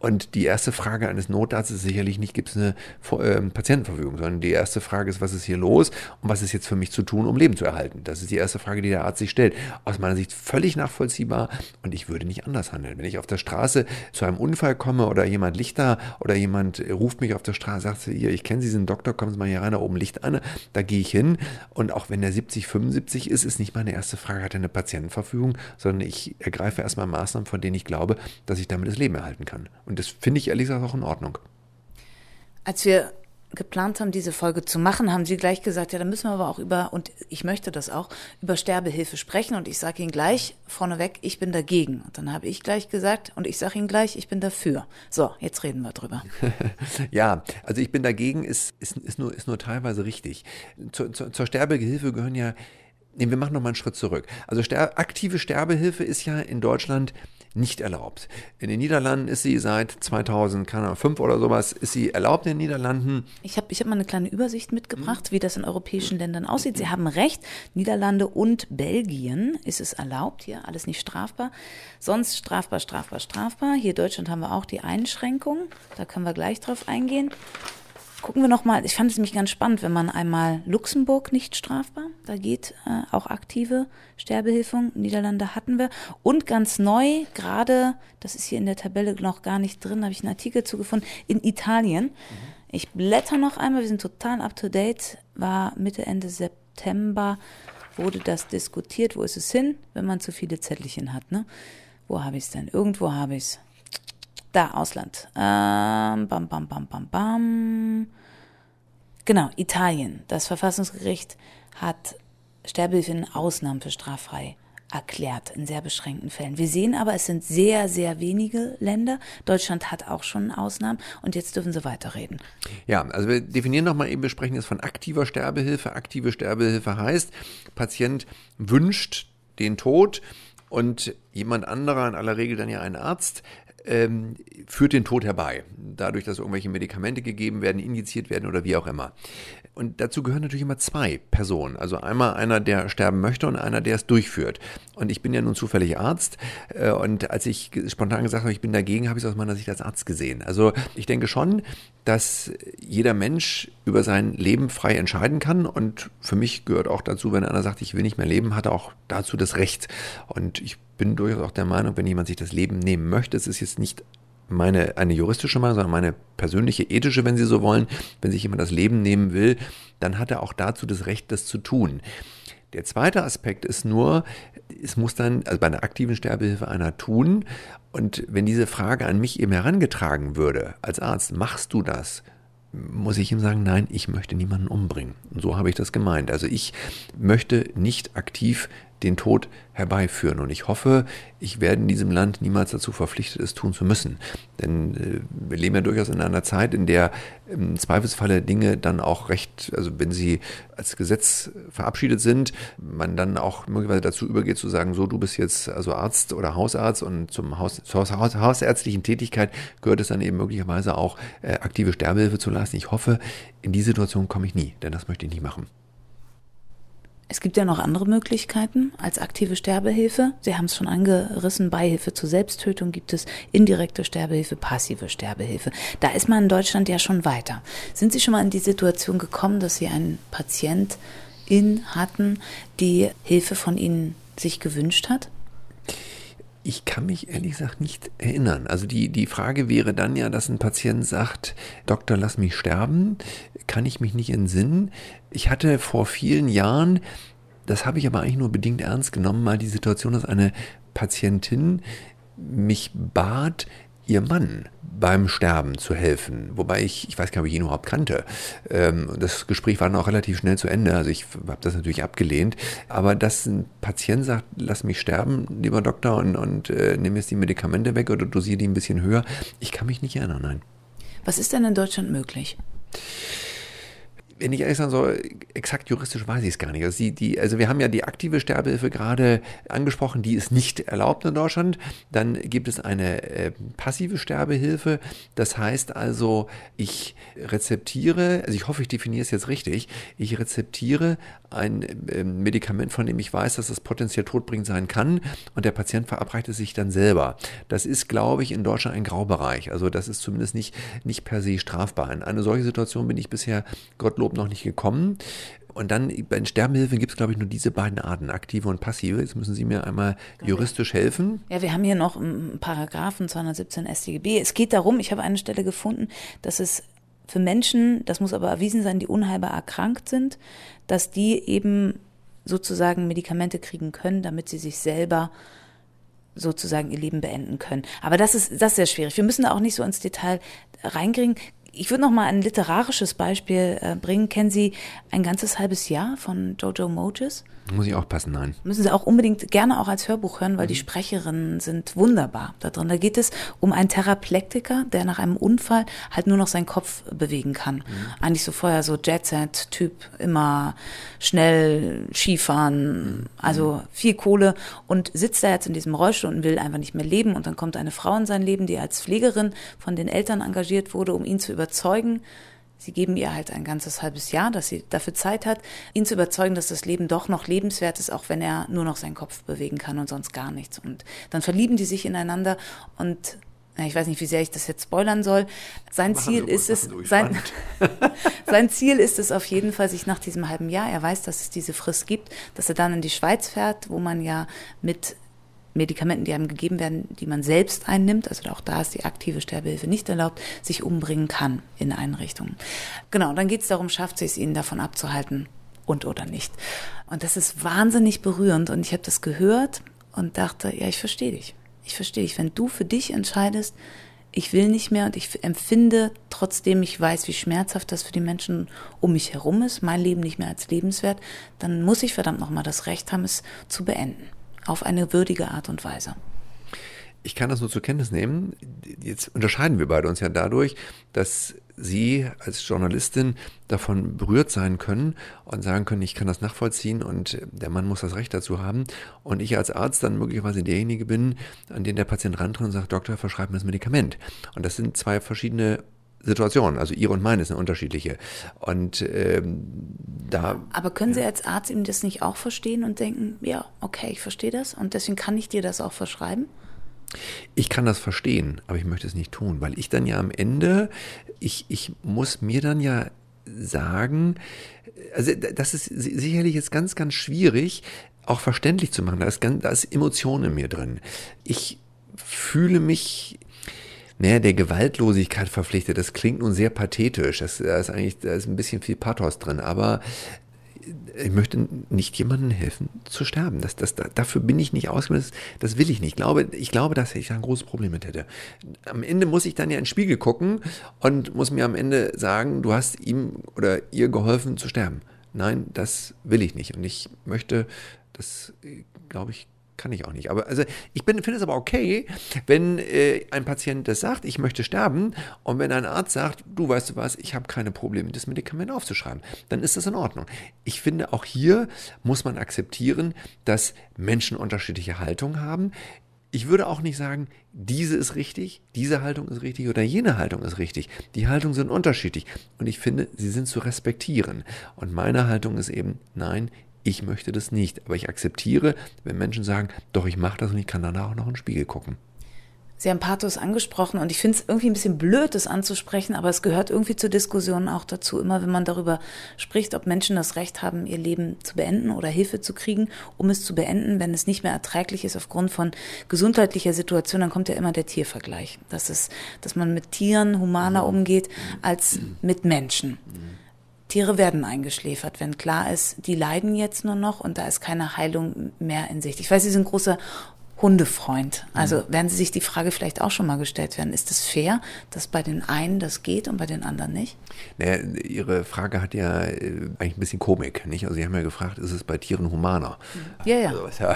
Speaker 2: und die erste Frage eines Notarztes ist sicherlich nicht, gibt es eine äh, Patientenverfügung, sondern die erste Frage ist, was ist hier los und was ist jetzt für mich zu tun, um Leben zu erhalten? Das ist die erste Frage, die der Arzt sich stellt. Aus meiner Sicht völlig nachvollziehbar und ich würde nicht anders handeln. Wenn ich auf der Straße zu einem Unfall komme oder jemand Licht da oder jemand ruft mich auf der Straße, sagt, hier, ich kenne Sie, sind Doktor, kommen Sie mal hier rein, da oben Licht an, da gehe ich hin und auch wenn der 70, 75 ist, ist nicht meine erste Frage, hat er eine Patientenverfügung, sondern ich ergreife erstmal Maßnahmen, von denen ich glaube, dass ich damit das Leben erhalten kann. Und das finde ich ehrlich gesagt auch in Ordnung.
Speaker 3: Als wir geplant haben, diese Folge zu machen, haben Sie gleich gesagt, ja, da müssen wir aber auch über, und ich möchte das auch, über Sterbehilfe sprechen. Und ich sage Ihnen gleich vorneweg, ich bin dagegen. Und dann habe ich gleich gesagt, und ich sage Ihnen gleich, ich bin dafür. So, jetzt reden wir drüber.
Speaker 2: ja, also ich bin dagegen, ist, ist, ist, nur, ist nur teilweise richtig. Zur, zur, zur Sterbehilfe gehören ja, nee, wir machen noch mal einen Schritt zurück. Also ster aktive Sterbehilfe ist ja in Deutschland nicht erlaubt. In den Niederlanden ist sie seit 2005 oder sowas, ist sie erlaubt in den Niederlanden.
Speaker 3: Ich habe ich hab mal eine kleine Übersicht mitgebracht, wie das in europäischen Ländern aussieht. Sie haben recht, Niederlande und Belgien ist es erlaubt, hier alles nicht strafbar. Sonst strafbar, strafbar, strafbar. Hier in Deutschland haben wir auch die Einschränkung, da können wir gleich drauf eingehen. Gucken wir nochmal, ich fand es nämlich ganz spannend, wenn man einmal Luxemburg nicht strafbar, da geht äh, auch aktive Sterbehilfung, Niederlande hatten wir. Und ganz neu, gerade, das ist hier in der Tabelle noch gar nicht drin, habe ich einen Artikel zugefunden, in Italien. Mhm. Ich blätter noch einmal, wir sind total up to date, war Mitte, Ende September, wurde das diskutiert, wo ist es hin, wenn man zu viele Zettelchen hat, ne? Wo habe ich es denn? Irgendwo habe ich es. Da, Ausland. Ähm, bam, bam, bam, bam, bam. Genau, Italien. Das Verfassungsgericht hat Sterbehilfe in Ausnahmen für straffrei erklärt, in sehr beschränkten Fällen. Wir sehen aber, es sind sehr, sehr wenige Länder. Deutschland hat auch schon Ausnahmen und jetzt dürfen Sie weiterreden.
Speaker 2: Ja, also wir definieren nochmal eben, wir sprechen jetzt von aktiver Sterbehilfe. Aktive Sterbehilfe heißt, Patient wünscht den Tod und jemand anderer, in aller Regel dann ja ein Arzt, ähm, führt den Tod herbei. Dadurch, dass irgendwelche Medikamente gegeben werden, injiziert werden oder wie auch immer. Und dazu gehören natürlich immer zwei Personen. Also einmal einer, der sterben möchte und einer, der es durchführt. Und ich bin ja nun zufällig Arzt. Äh, und als ich spontan gesagt habe, ich bin dagegen, habe ich es aus meiner Sicht als Arzt gesehen. Also ich denke schon, dass jeder Mensch über sein Leben frei entscheiden kann. Und für mich gehört auch dazu, wenn einer sagt, ich will nicht mehr leben, hat er auch dazu das Recht. Und ich bin durchaus auch der Meinung, wenn jemand sich das Leben nehmen möchte, es ist jetzt nicht meine, eine juristische Meinung, sondern meine persönliche ethische, wenn Sie so wollen. Wenn sich jemand das Leben nehmen will, dann hat er auch dazu das Recht, das zu tun. Der zweite Aspekt ist nur, es muss dann, also bei einer aktiven Sterbehilfe einer tun. Und wenn diese Frage an mich eben herangetragen würde, als Arzt, machst du das? muss ich ihm sagen, nein, ich möchte niemanden umbringen. Und so habe ich das gemeint. Also ich möchte nicht aktiv den Tod herbeiführen. Und ich hoffe, ich werde in diesem Land niemals dazu verpflichtet, es tun zu müssen. Denn äh, wir leben ja durchaus in einer Zeit, in der im Zweifelsfalle Dinge dann auch recht, also wenn sie als Gesetz verabschiedet sind, man dann auch möglicherweise dazu übergeht zu sagen, so, du bist jetzt also Arzt oder Hausarzt und zum Haus, zur Haus, hausärztlichen Tätigkeit gehört es dann eben möglicherweise auch äh, aktive Sterbehilfe zu leisten. Ich hoffe, in die Situation komme ich nie, denn das möchte ich nicht machen.
Speaker 3: Es gibt ja noch andere Möglichkeiten als aktive Sterbehilfe. Sie haben es schon angerissen, Beihilfe zur Selbsttötung gibt es, indirekte Sterbehilfe, passive Sterbehilfe. Da ist man in Deutschland ja schon weiter. Sind Sie schon mal in die Situation gekommen, dass Sie einen Patientin hatten, die Hilfe von Ihnen sich gewünscht hat?
Speaker 2: Ich kann mich ehrlich gesagt nicht erinnern. Also die, die Frage wäre dann ja, dass ein Patient sagt, Doktor, lass mich sterben, kann ich mich nicht entsinnen. Ich hatte vor vielen Jahren, das habe ich aber eigentlich nur bedingt ernst genommen, mal die Situation, dass eine Patientin mich bat, ihr Mann beim Sterben zu helfen. Wobei ich, ich weiß gar nicht, ob ich ihn überhaupt kannte. Ähm, das Gespräch war dann auch relativ schnell zu Ende. Also ich habe das natürlich abgelehnt. Aber dass ein Patient sagt, lass mich sterben, lieber Doktor, und, und äh, nimm jetzt die Medikamente weg oder dosiere die ein bisschen höher, ich kann mich nicht erinnern, nein.
Speaker 3: Was ist denn in Deutschland möglich?
Speaker 2: Wenn ich ehrlich sagen soll, exakt juristisch weiß ich es gar nicht. Also, die, die, also wir haben ja die aktive Sterbehilfe gerade angesprochen, die ist nicht erlaubt in Deutschland. Dann gibt es eine äh, passive Sterbehilfe. Das heißt also, ich rezeptiere, also ich hoffe, ich definiere es jetzt richtig, ich rezeptiere ein äh, Medikament, von dem ich weiß, dass es potenziell todbringend sein kann und der Patient verabreicht es sich dann selber. Das ist, glaube ich, in Deutschland ein Graubereich. Also das ist zumindest nicht, nicht per se strafbar. In eine solche Situation bin ich bisher gottlos Lob noch nicht gekommen. Und dann bei den Sterbehilfen gibt es, glaube ich, nur diese beiden Arten, aktive und passive. Jetzt müssen Sie mir einmal juristisch helfen.
Speaker 3: Ja, wir haben hier noch einen Paragraphen 217 StGB. Es geht darum, ich habe eine Stelle gefunden, dass es für Menschen, das muss aber erwiesen sein, die unheilbar erkrankt sind, dass die eben sozusagen Medikamente kriegen können, damit sie sich selber sozusagen ihr Leben beenden können. Aber das ist, das ist sehr schwierig. Wir müssen da auch nicht so ins Detail reingehen. Ich würde noch mal ein literarisches Beispiel äh, bringen. Kennen Sie ein ganzes halbes Jahr von Jojo Moses?
Speaker 2: Muss ich auch passen, nein.
Speaker 3: Müssen Sie auch unbedingt gerne auch als Hörbuch hören, weil mhm. die Sprecherinnen sind wunderbar da drin. Da geht es um einen Theraplektiker, der nach einem Unfall halt nur noch seinen Kopf bewegen kann. Mhm. Eigentlich so vorher so Jet-Set-Typ, immer schnell Skifahren, also viel Kohle und sitzt da jetzt in diesem Rollstuhl und will einfach nicht mehr leben. Und dann kommt eine Frau in sein Leben, die als Pflegerin von den Eltern engagiert wurde, um ihn zu überzeugen, Sie geben ihr halt ein ganzes halbes Jahr, dass sie dafür Zeit hat, ihn zu überzeugen, dass das Leben doch noch lebenswert ist, auch wenn er nur noch seinen Kopf bewegen kann und sonst gar nichts. Und dann verlieben die sich ineinander und ich weiß nicht, wie sehr ich das jetzt spoilern soll. Sein machen Ziel ist es, sein, sein Ziel ist es auf jeden Fall, sich nach diesem halben Jahr, er weiß, dass es diese Frist gibt, dass er dann in die Schweiz fährt, wo man ja mit Medikamenten, die einem gegeben werden, die man selbst einnimmt, also auch da ist die aktive Sterbehilfe nicht erlaubt, sich umbringen kann in Einrichtungen. Genau, dann geht es darum, schafft sie es ihnen davon abzuhalten und oder nicht. Und das ist wahnsinnig berührend und ich habe das gehört und dachte, ja, ich verstehe dich. Ich verstehe dich. Wenn du für dich entscheidest, ich will nicht mehr und ich empfinde, trotzdem ich weiß, wie schmerzhaft das für die Menschen um mich herum ist, mein Leben nicht mehr als lebenswert, dann muss ich verdammt nochmal das Recht haben, es zu beenden auf eine würdige Art und Weise.
Speaker 2: Ich kann das nur zur Kenntnis nehmen. Jetzt unterscheiden wir beide uns ja dadurch, dass Sie als Journalistin davon berührt sein können und sagen können, ich kann das nachvollziehen und der Mann muss das Recht dazu haben. Und ich als Arzt dann möglicherweise derjenige bin, an den der Patient rantritt und sagt, Doktor, verschreib mir das Medikament. Und das sind zwei verschiedene Situationen. Also ihre und meine sind unterschiedliche. Und ähm, da.
Speaker 3: Aber können Sie als Arzt eben das nicht auch verstehen und denken, ja, okay, ich verstehe das und deswegen kann ich dir das auch verschreiben?
Speaker 2: Ich kann das verstehen, aber ich möchte es nicht tun, weil ich dann ja am Ende, ich, ich muss mir dann ja sagen, also das ist sicherlich jetzt ganz, ganz schwierig, auch verständlich zu machen. Da ist, ganz, da ist Emotion in mir drin. Ich fühle mich naja, der Gewaltlosigkeit verpflichtet. Das klingt nun sehr pathetisch. Das, da ist eigentlich, da ist ein bisschen viel Pathos drin, aber ich möchte nicht jemandem helfen zu sterben. Das, das, dafür bin ich nicht ausgebildet. Das, will ich nicht. Ich glaube, ich glaube, dass ich ein großes Problem mit hätte. Am Ende muss ich dann ja in den Spiegel gucken und muss mir am Ende sagen, du hast ihm oder ihr geholfen zu sterben. Nein, das will ich nicht. Und ich möchte, das glaube ich, kann ich auch nicht. Aber also ich finde es aber okay, wenn äh, ein Patient das sagt, ich möchte sterben, und wenn ein Arzt sagt, du weißt du was, ich habe keine Probleme, das Medikament aufzuschreiben, dann ist das in Ordnung. Ich finde, auch hier muss man akzeptieren, dass Menschen unterschiedliche Haltungen haben. Ich würde auch nicht sagen, diese ist richtig, diese Haltung ist richtig oder jene Haltung ist richtig. Die Haltungen sind unterschiedlich und ich finde, sie sind zu respektieren. Und meine Haltung ist eben, nein, ich möchte das nicht. Aber ich akzeptiere, wenn Menschen sagen, doch, ich mache das und ich kann danach auch noch in den Spiegel gucken.
Speaker 3: Sie haben Pathos angesprochen und ich finde es irgendwie ein bisschen blöd, das anzusprechen, aber es gehört irgendwie zur Diskussion auch dazu, immer wenn man darüber spricht, ob Menschen das Recht haben, ihr Leben zu beenden oder Hilfe zu kriegen, um es zu beenden, wenn es nicht mehr erträglich ist aufgrund von gesundheitlicher Situation, dann kommt ja immer der Tiervergleich. Das ist, dass man mit Tieren humaner umgeht als mit Menschen. Tiere werden eingeschläfert, wenn klar ist, die leiden jetzt nur noch und da ist keine Heilung mehr in Sicht. Ich weiß, Sie sind großer Hundefreund. Also mhm. werden Sie sich die Frage vielleicht auch schon mal gestellt werden, ist es fair, dass bei den einen das geht und bei den anderen nicht?
Speaker 2: Naja, Ihre Frage hat ja äh, eigentlich ein bisschen Komik, nicht? Also Sie haben ja gefragt, ist es bei Tieren humaner?
Speaker 3: Ja, ja. Also,
Speaker 2: was ja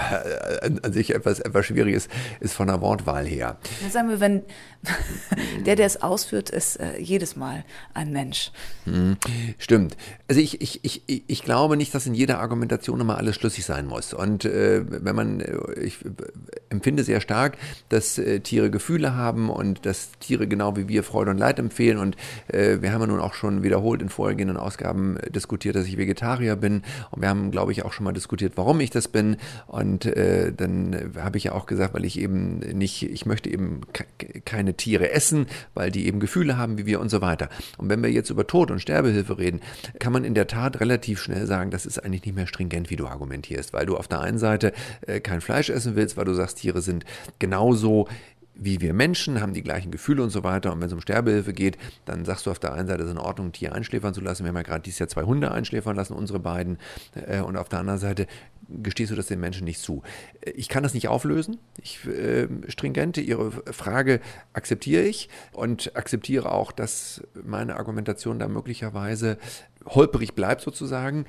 Speaker 2: an, an, sich etwas, etwas schwierig ist, ist von der Wortwahl her.
Speaker 3: Dann sagen wir, wenn der, der es ausführt, ist äh, jedes Mal ein Mensch.
Speaker 2: Hm, stimmt. Also ich, ich, ich, ich glaube nicht, dass in jeder Argumentation immer alles schlüssig sein muss. Und äh, wenn man, äh, ich empfinde sehr stark, dass äh, Tiere Gefühle haben und dass Tiere genau wie wir Freude und Leid empfehlen. Und äh, wir haben ja nun auch schon wiederholt in vorhergehenden Ausgaben äh, diskutiert, dass ich Vegetarier bin. Und wir haben, glaube ich, auch schon mal diskutiert, warum ich das bin. Und äh, dann habe ich ja auch gesagt, weil ich eben nicht, ich möchte eben keine Tiere essen, weil die eben Gefühle haben wie wir und so weiter. Und wenn wir jetzt über Tod und Sterbehilfe reden, kann man in der Tat relativ schnell sagen, das ist eigentlich nicht mehr stringent, wie du argumentierst, weil du auf der einen Seite äh, kein Fleisch essen willst, weil du sagst, Tiere sind genauso wie wir Menschen, haben die gleichen Gefühle und so weiter. Und wenn es um Sterbehilfe geht, dann sagst du auf der einen Seite, es ist in Ordnung, ein Tier einschläfern zu lassen. Wir haben ja gerade dieses Jahr zwei Hunde einschläfern lassen, unsere beiden. Äh, und auf der anderen Seite gestehst du das den Menschen nicht zu. Ich kann das nicht auflösen. Ich äh, stringente Ihre Frage akzeptiere ich und akzeptiere auch, dass meine Argumentation da möglicherweise holperig bleibt sozusagen.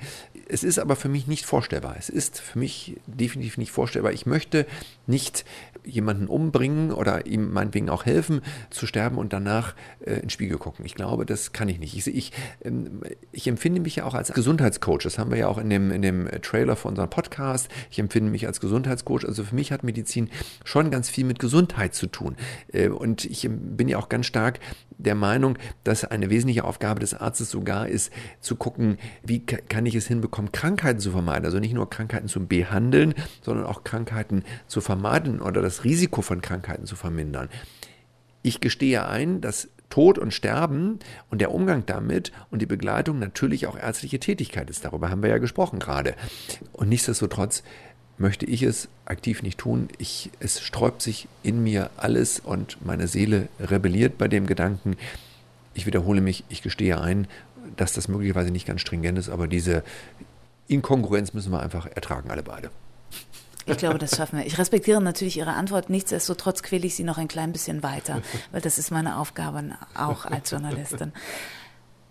Speaker 2: Es ist aber für mich nicht vorstellbar. Es ist für mich definitiv nicht vorstellbar. Ich möchte nicht jemanden umbringen oder ihm meinetwegen auch helfen zu sterben und danach äh, in Spiegel gucken. Ich glaube, das kann ich nicht. Ich, ich, ähm, ich empfinde mich ja auch als Gesundheitscoach. Das haben wir ja auch in dem, in dem Trailer für unseren Podcast. Ich empfinde mich als Gesundheitscoach. Also für mich hat Medizin schon ganz viel mit Gesundheit zu tun. Äh, und ich bin ja auch ganz stark der Meinung, dass eine wesentliche Aufgabe des Arztes sogar ist, zu gucken, wie kann ich es hinbekommen, Krankheiten zu vermeiden. Also nicht nur Krankheiten zu behandeln, sondern auch Krankheiten zu vermeiden oder das Risiko von Krankheiten zu vermindern. Ich gestehe ein, dass Tod und Sterben und der Umgang damit und die Begleitung natürlich auch ärztliche Tätigkeit ist. Darüber haben wir ja gesprochen gerade. Und nichtsdestotrotz möchte ich es aktiv nicht tun. Ich, es sträubt sich in mir alles und meine Seele rebelliert bei dem Gedanken. Ich wiederhole mich, ich gestehe ein, dass das möglicherweise nicht ganz stringent ist, aber diese Inkongruenz müssen wir einfach ertragen, alle beide.
Speaker 3: Ich glaube, das schaffen wir. Ich respektiere natürlich Ihre Antwort. Nichtsdestotrotz quäle ich Sie noch ein klein bisschen weiter, weil das ist meine Aufgabe auch als Journalistin.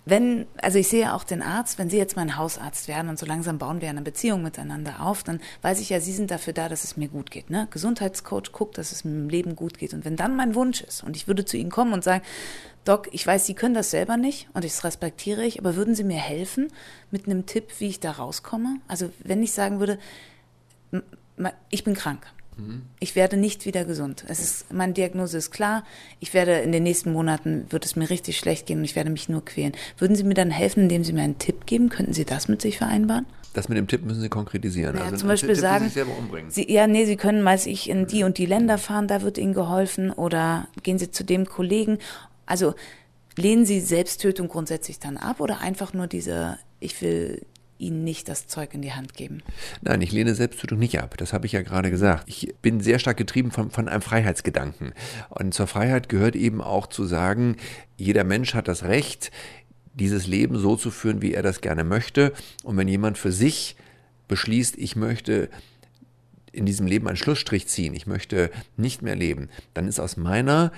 Speaker 3: Wenn, also ich sehe auch den Arzt, wenn Sie jetzt mein Hausarzt werden und so langsam bauen wir eine Beziehung miteinander auf, dann weiß ich ja, Sie sind dafür da, dass es mir gut geht. Ne? Gesundheitscoach guckt, dass es mir im Leben gut geht. Und wenn dann mein Wunsch ist und ich würde zu Ihnen kommen und sagen, Doc, ich weiß, Sie können das selber nicht und das respektiere ich, aber würden Sie mir helfen mit einem Tipp, wie ich da rauskomme? Also wenn ich sagen würde, ich bin krank ich werde nicht wieder gesund. Es ist, meine Diagnose ist klar. Ich werde in den nächsten Monaten wird es mir richtig schlecht gehen und ich werde mich nur quälen. Würden Sie mir dann helfen, indem Sie mir einen Tipp geben? Könnten Sie das mit sich vereinbaren?
Speaker 2: Das mit dem Tipp müssen Sie konkretisieren.
Speaker 3: Ja, also zum Beispiel Tipp, sagen, Sie, Sie, ja, nee, Sie können, weiß ich, in die und die Länder fahren, da wird Ihnen geholfen oder gehen Sie zu dem Kollegen. Also lehnen Sie Selbsttötung grundsätzlich dann ab oder einfach nur diese, ich will ihnen nicht das Zeug in die Hand geben.
Speaker 2: Nein, ich lehne Selbsttötung nicht ab. Das habe ich ja gerade gesagt. Ich bin sehr stark getrieben von, von einem Freiheitsgedanken. Und zur Freiheit gehört eben auch zu sagen, jeder Mensch hat das Recht, dieses Leben so zu führen, wie er das gerne möchte. Und wenn jemand für sich beschließt, ich möchte in diesem Leben einen Schlussstrich ziehen, ich möchte nicht mehr leben, dann ist aus meiner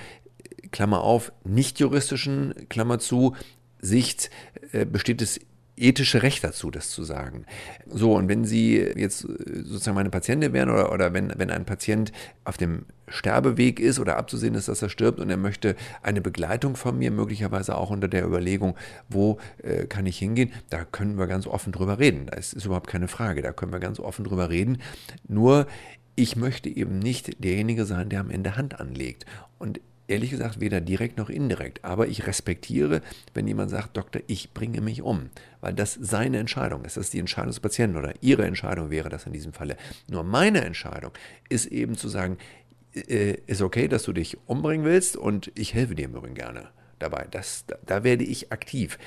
Speaker 2: Klammer auf, nicht juristischen, Klammer zu, Sicht äh, besteht es ethische Recht dazu, das zu sagen. So, und wenn Sie jetzt sozusagen meine Patientin wären oder, oder wenn, wenn ein Patient auf dem Sterbeweg ist oder abzusehen ist, dass er stirbt und er möchte eine Begleitung von mir, möglicherweise auch unter der Überlegung, wo äh, kann ich hingehen, da können wir ganz offen drüber reden. Das ist überhaupt keine Frage, da können wir ganz offen drüber reden. Nur, ich möchte eben nicht derjenige sein, der am Ende Hand anlegt. Und ehrlich gesagt weder direkt noch indirekt. Aber ich respektiere, wenn jemand sagt, Doktor, ich bringe mich um, weil das seine Entscheidung ist. Das ist die Entscheidung des Patienten oder ihre Entscheidung wäre das in diesem Falle. Nur meine Entscheidung ist eben zu sagen, äh, ist okay, dass du dich umbringen willst und ich helfe dir im Übrigen gerne dabei. Das, da, werde ich aktiv.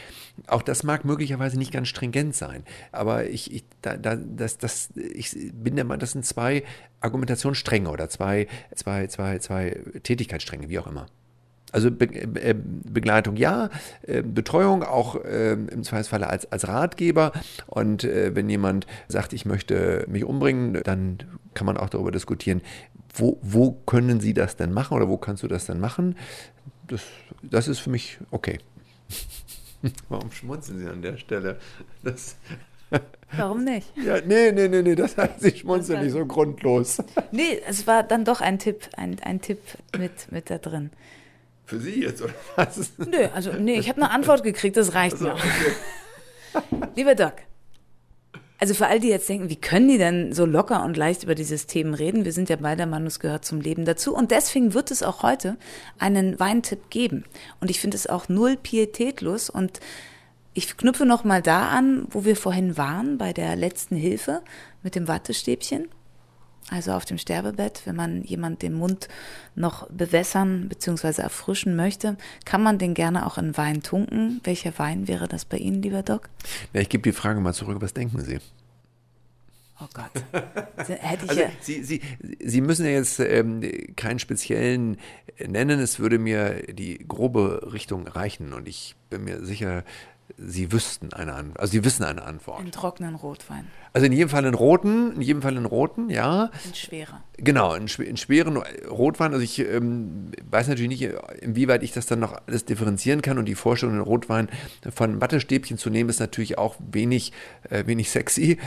Speaker 2: Auch das mag möglicherweise nicht ganz stringent sein, aber ich, ich, da, da, das, das, ich bin der Meinung, das sind zwei Argumentationsstränge oder zwei, zwei, zwei, zwei Tätigkeitsstränge, wie auch immer. Also Be äh, Begleitung ja, äh, Betreuung auch äh, im Zweifelsfalle als, als Ratgeber. Und äh, wenn jemand sagt, ich möchte mich umbringen, dann kann man auch darüber diskutieren, wo, wo können Sie das denn machen oder wo kannst du das denn machen? Das, das ist für mich okay. Warum schmunzeln Sie an der Stelle? Das
Speaker 3: Warum nicht?
Speaker 2: Ja, nee, nee, nee, nee, das heißt, Sie schmunzeln nicht so grundlos.
Speaker 3: Nee, es war dann doch ein Tipp, ein, ein Tipp mit, mit da drin.
Speaker 2: Für Sie jetzt, oder was?
Speaker 3: Nö, also nee, ich habe eine Antwort gekriegt, das reicht also, mir. Okay. Lieber Doc, also für all die jetzt denken, wie können die denn so locker und leicht über dieses Themen reden? Wir sind ja beide Mann, es gehört zum Leben dazu. Und deswegen wird es auch heute einen Weintipp geben. Und ich finde es auch null pietätlos. Und ich knüpfe noch mal da an, wo wir vorhin waren, bei der letzten Hilfe mit dem Wattestäbchen. Also auf dem Sterbebett, wenn man jemand den Mund noch bewässern bzw. erfrischen möchte, kann man den gerne auch in Wein tunken. Welcher Wein wäre das bei Ihnen, lieber Doc?
Speaker 2: Ja, ich gebe die Frage mal zurück. Was denken Sie?
Speaker 3: Oh Gott. Hätte ich
Speaker 2: also,
Speaker 3: ja
Speaker 2: Sie, Sie, Sie müssen ja jetzt ähm, keinen speziellen nennen. Es würde mir die grobe Richtung reichen. Und ich bin mir sicher, Sie wüssten eine Antwort. Also Sie wissen eine Antwort.
Speaker 3: Einen trockenen Rotwein.
Speaker 2: Also in jedem Fall einen roten, in jedem Fall einen roten, ja.
Speaker 3: Ein schwerer.
Speaker 2: Genau, einen, einen schweren Rotwein. Also ich ähm, weiß natürlich nicht, inwieweit ich das dann noch alles differenzieren kann. Und die Vorstellung, einen Rotwein von Wattestäbchen zu nehmen, ist natürlich auch wenig, äh, wenig sexy.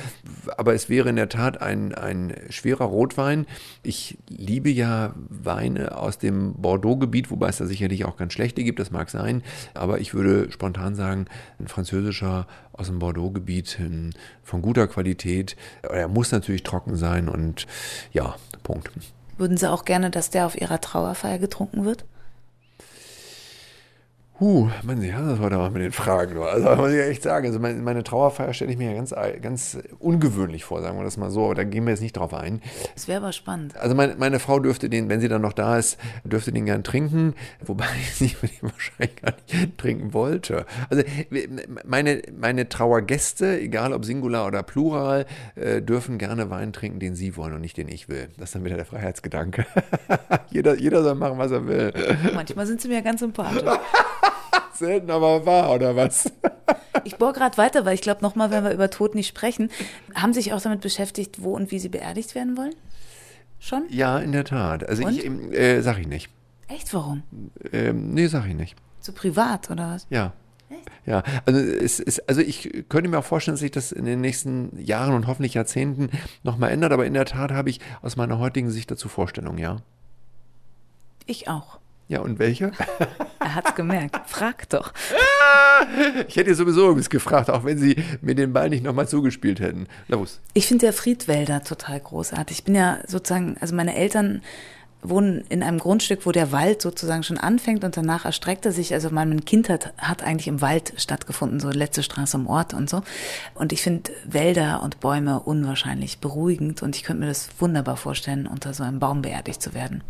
Speaker 2: Aber es wäre in der Tat ein, ein schwerer Rotwein. Ich liebe ja Weine aus dem Bordeaux-Gebiet, wobei es da sicherlich auch ganz schlechte gibt, das mag sein. Aber ich würde spontan sagen, ein französischer aus dem Bordeaux-Gebiet von guter Qualität. Er muss natürlich trocken sein und ja, Punkt.
Speaker 3: Würden Sie auch gerne, dass der auf Ihrer Trauerfeier getrunken wird?
Speaker 2: Huh, man, Sie haben das heute mal mit den Fragen. Also muss ich echt sagen, also meine, meine Trauerfeier stelle ich mir ja ganz, ganz ungewöhnlich vor, sagen wir das mal so, aber da gehen wir jetzt nicht drauf ein.
Speaker 3: Das wäre aber spannend.
Speaker 2: Also meine, meine Frau dürfte den, wenn sie dann noch da ist, dürfte den gern trinken, wobei ich den wahrscheinlich gar nicht trinken wollte. Also meine, meine Trauergäste, egal ob Singular oder Plural, äh, dürfen gerne Wein trinken, den sie wollen und nicht den ich will. Das ist dann wieder der Freiheitsgedanke. jeder, jeder soll machen, was er will.
Speaker 3: Manchmal sind sie mir ganz sympathisch.
Speaker 2: Selten, aber wahr, oder was?
Speaker 3: ich bohre gerade weiter, weil ich glaube, nochmal, wenn wir über Tod nicht sprechen, haben Sie sich auch damit beschäftigt, wo und wie Sie beerdigt werden wollen? Schon?
Speaker 2: Ja, in der Tat. Also und? ich, äh, sag ich nicht.
Speaker 3: Echt, warum?
Speaker 2: Ähm, nee, sag ich nicht.
Speaker 3: Zu privat, oder was?
Speaker 2: Ja. Ja, also, es ist, also ich könnte mir auch vorstellen, dass sich das in den nächsten Jahren und hoffentlich Jahrzehnten nochmal ändert, aber in der Tat habe ich aus meiner heutigen Sicht dazu Vorstellungen, ja.
Speaker 3: Ich auch.
Speaker 2: Ja, und welche?
Speaker 3: Er hat's gemerkt. Frag doch.
Speaker 2: Ich hätte sowieso übrigens gefragt, auch wenn Sie mir den Ball nicht nochmal zugespielt hätten. Los.
Speaker 3: Ich finde der Friedwälder total großartig. Ich bin ja sozusagen, also meine Eltern wohnen in einem Grundstück, wo der Wald sozusagen schon anfängt und danach erstreckt er sich. Also meine Kindheit hat eigentlich im Wald stattgefunden, so letzte Straße im Ort und so. Und ich finde Wälder und Bäume unwahrscheinlich beruhigend und ich könnte mir das wunderbar vorstellen, unter so einem Baum beerdigt zu werden.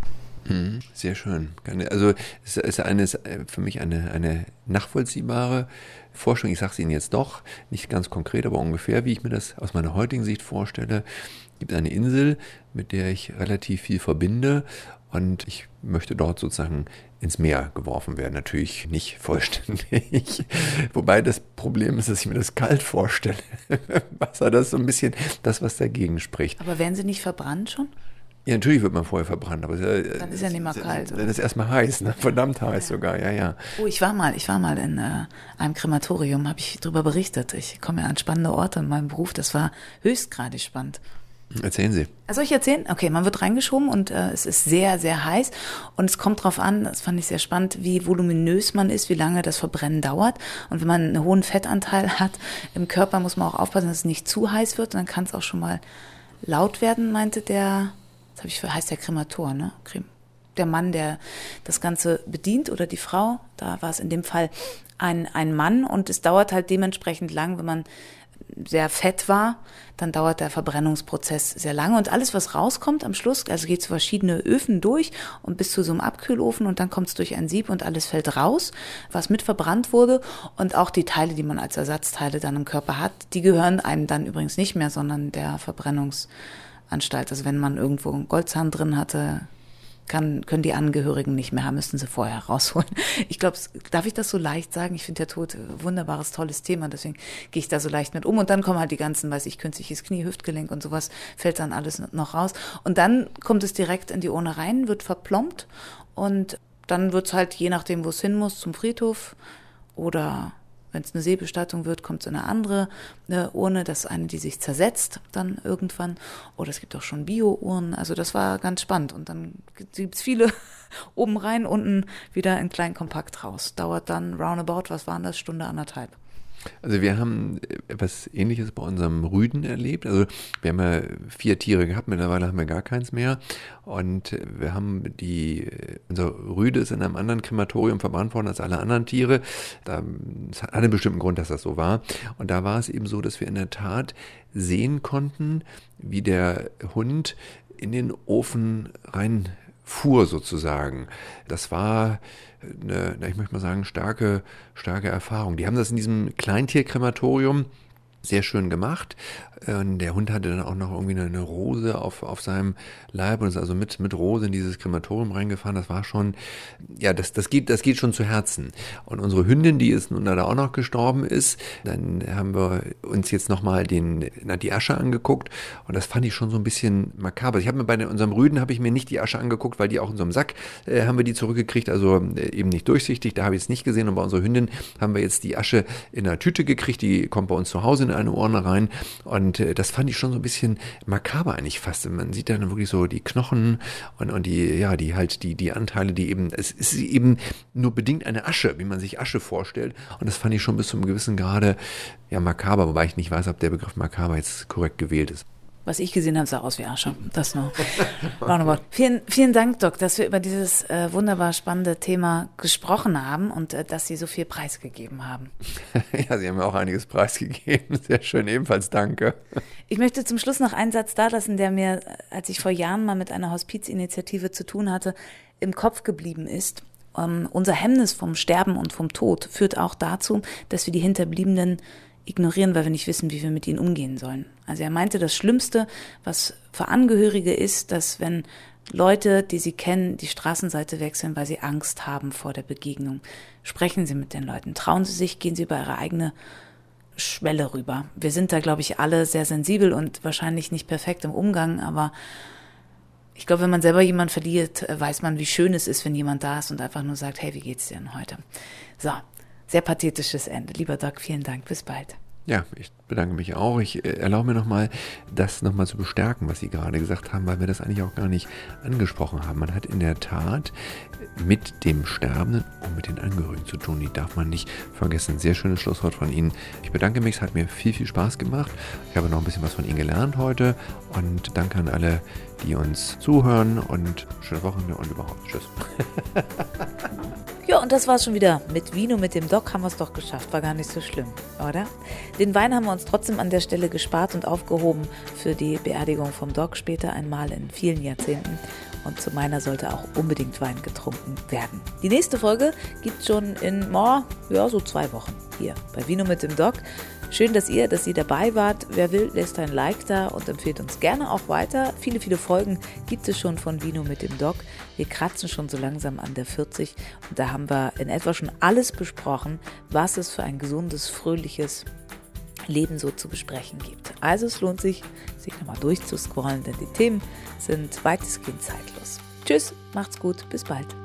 Speaker 2: Mhm, sehr schön. Also es ist eine, für mich eine, eine nachvollziehbare Vorstellung. Ich sage es Ihnen jetzt doch, nicht ganz konkret, aber ungefähr, wie ich mir das aus meiner heutigen Sicht vorstelle. Es gibt eine Insel, mit der ich relativ viel verbinde und ich möchte dort sozusagen ins Meer geworfen werden. Natürlich nicht vollständig. Wobei das Problem ist, dass ich mir das kalt vorstelle. Wasser, das ist so ein bisschen das, was dagegen spricht.
Speaker 3: Aber werden Sie nicht verbrannt schon?
Speaker 2: Ja, natürlich wird man vorher verbrannt, aber
Speaker 3: es, dann ist ja nicht mehr kalt.
Speaker 2: Dann ist erstmal heiß, ne? verdammt heiß ja. sogar, ja, ja.
Speaker 3: Oh, ich war mal, ich war mal in äh, einem Krematorium, habe ich darüber berichtet. Ich komme ja an spannende Orte in meinem Beruf, das war höchstgradig spannend.
Speaker 2: Erzählen Sie.
Speaker 3: Also ich erzählen? Okay, man wird reingeschoben und äh, es ist sehr, sehr heiß und es kommt drauf an, das fand ich sehr spannend, wie voluminös man ist, wie lange das Verbrennen dauert und wenn man einen hohen Fettanteil hat im Körper, muss man auch aufpassen, dass es nicht zu heiß wird und dann kann es auch schon mal laut werden, meinte der habe ich heißt der Kremator, ne? Der Mann, der das Ganze bedient oder die Frau, da war es in dem Fall ein, ein Mann und es dauert halt dementsprechend lang, wenn man sehr fett war, dann dauert der Verbrennungsprozess sehr lange und alles, was rauskommt am Schluss, also geht zu verschiedene Öfen durch und bis zu so einem Abkühlofen und dann kommt es durch ein Sieb und alles fällt raus, was mit verbrannt wurde und auch die Teile, die man als Ersatzteile dann im Körper hat, die gehören einem dann übrigens nicht mehr, sondern der Verbrennungs Anstalt. Also wenn man irgendwo einen Goldzahn drin hatte, kann, können die Angehörigen nicht mehr haben, müssten sie vorher rausholen. Ich glaube, darf ich das so leicht sagen? Ich finde der Tod wunderbares, tolles Thema, deswegen gehe ich da so leicht mit um. Und dann kommen halt die ganzen, weiß ich, künstliches Knie, Hüftgelenk und sowas, fällt dann alles noch raus. Und dann kommt es direkt in die Urne rein, wird verplombt und dann wird es halt, je nachdem, wo es hin muss, zum Friedhof oder wenn es eine Seebestattung wird, kommt so eine andere eine Urne, das ist eine, die sich zersetzt dann irgendwann. Oder es gibt auch schon Bio-Urnen. Also das war ganz spannend. Und dann gibt es viele oben rein, unten wieder in klein kompakt raus. Dauert dann roundabout, was waren das, Stunde anderthalb.
Speaker 2: Also wir haben etwas Ähnliches bei unserem Rüden erlebt. Also wir haben ja vier Tiere gehabt, mittlerweile haben wir gar keins mehr. Und wir haben die, unser Rüde ist in einem anderen Krematorium verbrannt worden als alle anderen Tiere. Da, es hat einen bestimmten Grund, dass das so war. Und da war es eben so, dass wir in der Tat sehen konnten, wie der Hund in den Ofen rein fuhr sozusagen. Das war eine, ich möchte mal sagen, starke, starke Erfahrung. Die haben das in diesem Kleintierkrematorium sehr schön gemacht. Und der Hund hatte dann auch noch irgendwie eine, Rose auf, auf seinem Leib und ist also mit, mit Rose in dieses Krematorium reingefahren. Das war schon, ja, das, das geht, das geht schon zu Herzen. Und unsere Hündin, die ist nun da auch noch gestorben ist, dann haben wir uns jetzt nochmal die Asche angeguckt und das fand ich schon so ein bisschen makaber. Ich habe mir bei unserem Rüden habe ich mir nicht die Asche angeguckt, weil die auch in so einem Sack äh, haben wir die zurückgekriegt, also äh, eben nicht durchsichtig, da habe ich es nicht gesehen und bei unserer Hündin haben wir jetzt die Asche in einer Tüte gekriegt, die kommt bei uns zu Hause in eine Urne rein und und äh, das fand ich schon so ein bisschen makaber eigentlich fast. Man sieht dann wirklich so die Knochen und, und die, ja, die halt, die, die Anteile, die eben, es ist eben nur bedingt eine Asche, wie man sich Asche vorstellt. Und das fand ich schon bis zu einem gewissen Grade, ja, makaber, wobei ich nicht weiß, ob der Begriff makaber jetzt korrekt gewählt ist.
Speaker 3: Was ich gesehen habe, sah aus wie Asche. Das. Roundabout. Vielen, vielen Dank, Doc, dass wir über dieses äh, wunderbar spannende Thema gesprochen haben und äh, dass Sie so viel preisgegeben haben.
Speaker 2: ja, Sie haben mir auch einiges preisgegeben. Sehr schön, ebenfalls danke.
Speaker 3: Ich möchte zum Schluss noch einen Satz da lassen, der mir, als ich vor Jahren mal mit einer Hospizinitiative zu tun hatte, im Kopf geblieben ist. Ähm, unser Hemmnis vom Sterben und vom Tod führt auch dazu, dass wir die Hinterbliebenen ignorieren, weil wir nicht wissen, wie wir mit ihnen umgehen sollen. Also er meinte, das Schlimmste, was für Angehörige ist, dass wenn Leute, die sie kennen, die Straßenseite wechseln, weil sie Angst haben vor der Begegnung. Sprechen Sie mit den Leuten, trauen Sie sich, gehen Sie über Ihre eigene Schwelle rüber. Wir sind da, glaube ich, alle sehr sensibel und wahrscheinlich nicht perfekt im Umgang, aber ich glaube, wenn man selber jemand verliert, weiß man, wie schön es ist, wenn jemand da ist und einfach nur sagt, hey, wie geht's dir denn heute? So, sehr pathetisches Ende. Lieber Doc, vielen Dank. Bis bald.
Speaker 2: Ja, ich bedanke mich auch. Ich äh, erlaube mir nochmal, das nochmal zu bestärken, was Sie gerade gesagt haben, weil wir das eigentlich auch gar nicht angesprochen haben. Man hat in der Tat mit dem Sterbenden und mit den Angehörigen zu tun. Die darf man nicht vergessen. Sehr schönes Schlusswort von Ihnen. Ich bedanke mich, es hat mir viel, viel Spaß gemacht. Ich habe noch ein bisschen was von Ihnen gelernt heute und danke an alle, die uns zuhören und schöne Wochenende und überhaupt. Tschüss.
Speaker 3: Ja, und das war's schon wieder. Mit Vino, mit dem Doc haben wir es doch geschafft. War gar nicht so schlimm, oder? Den Wein haben wir uns trotzdem an der Stelle gespart und aufgehoben für die Beerdigung vom Doc später einmal in vielen Jahrzehnten. Und zu meiner sollte auch unbedingt Wein getrunken werden. Die nächste Folge gibt schon in, oh, ja, so zwei Wochen hier bei Vino mit dem Doc. Schön, dass ihr, dass ihr dabei wart. Wer will, lässt ein Like da und empfiehlt uns gerne auch weiter. Viele, viele Folgen gibt es schon von Vino mit dem Doc. Wir kratzen schon so langsam an der 40 und da haben wir in etwa schon alles besprochen, was es für ein gesundes, fröhliches Leben so zu besprechen gibt. Also es lohnt sich, sich nochmal durchzuscrollen, denn die Themen sind weitestgehend zeitlos. Tschüss, macht's gut, bis bald.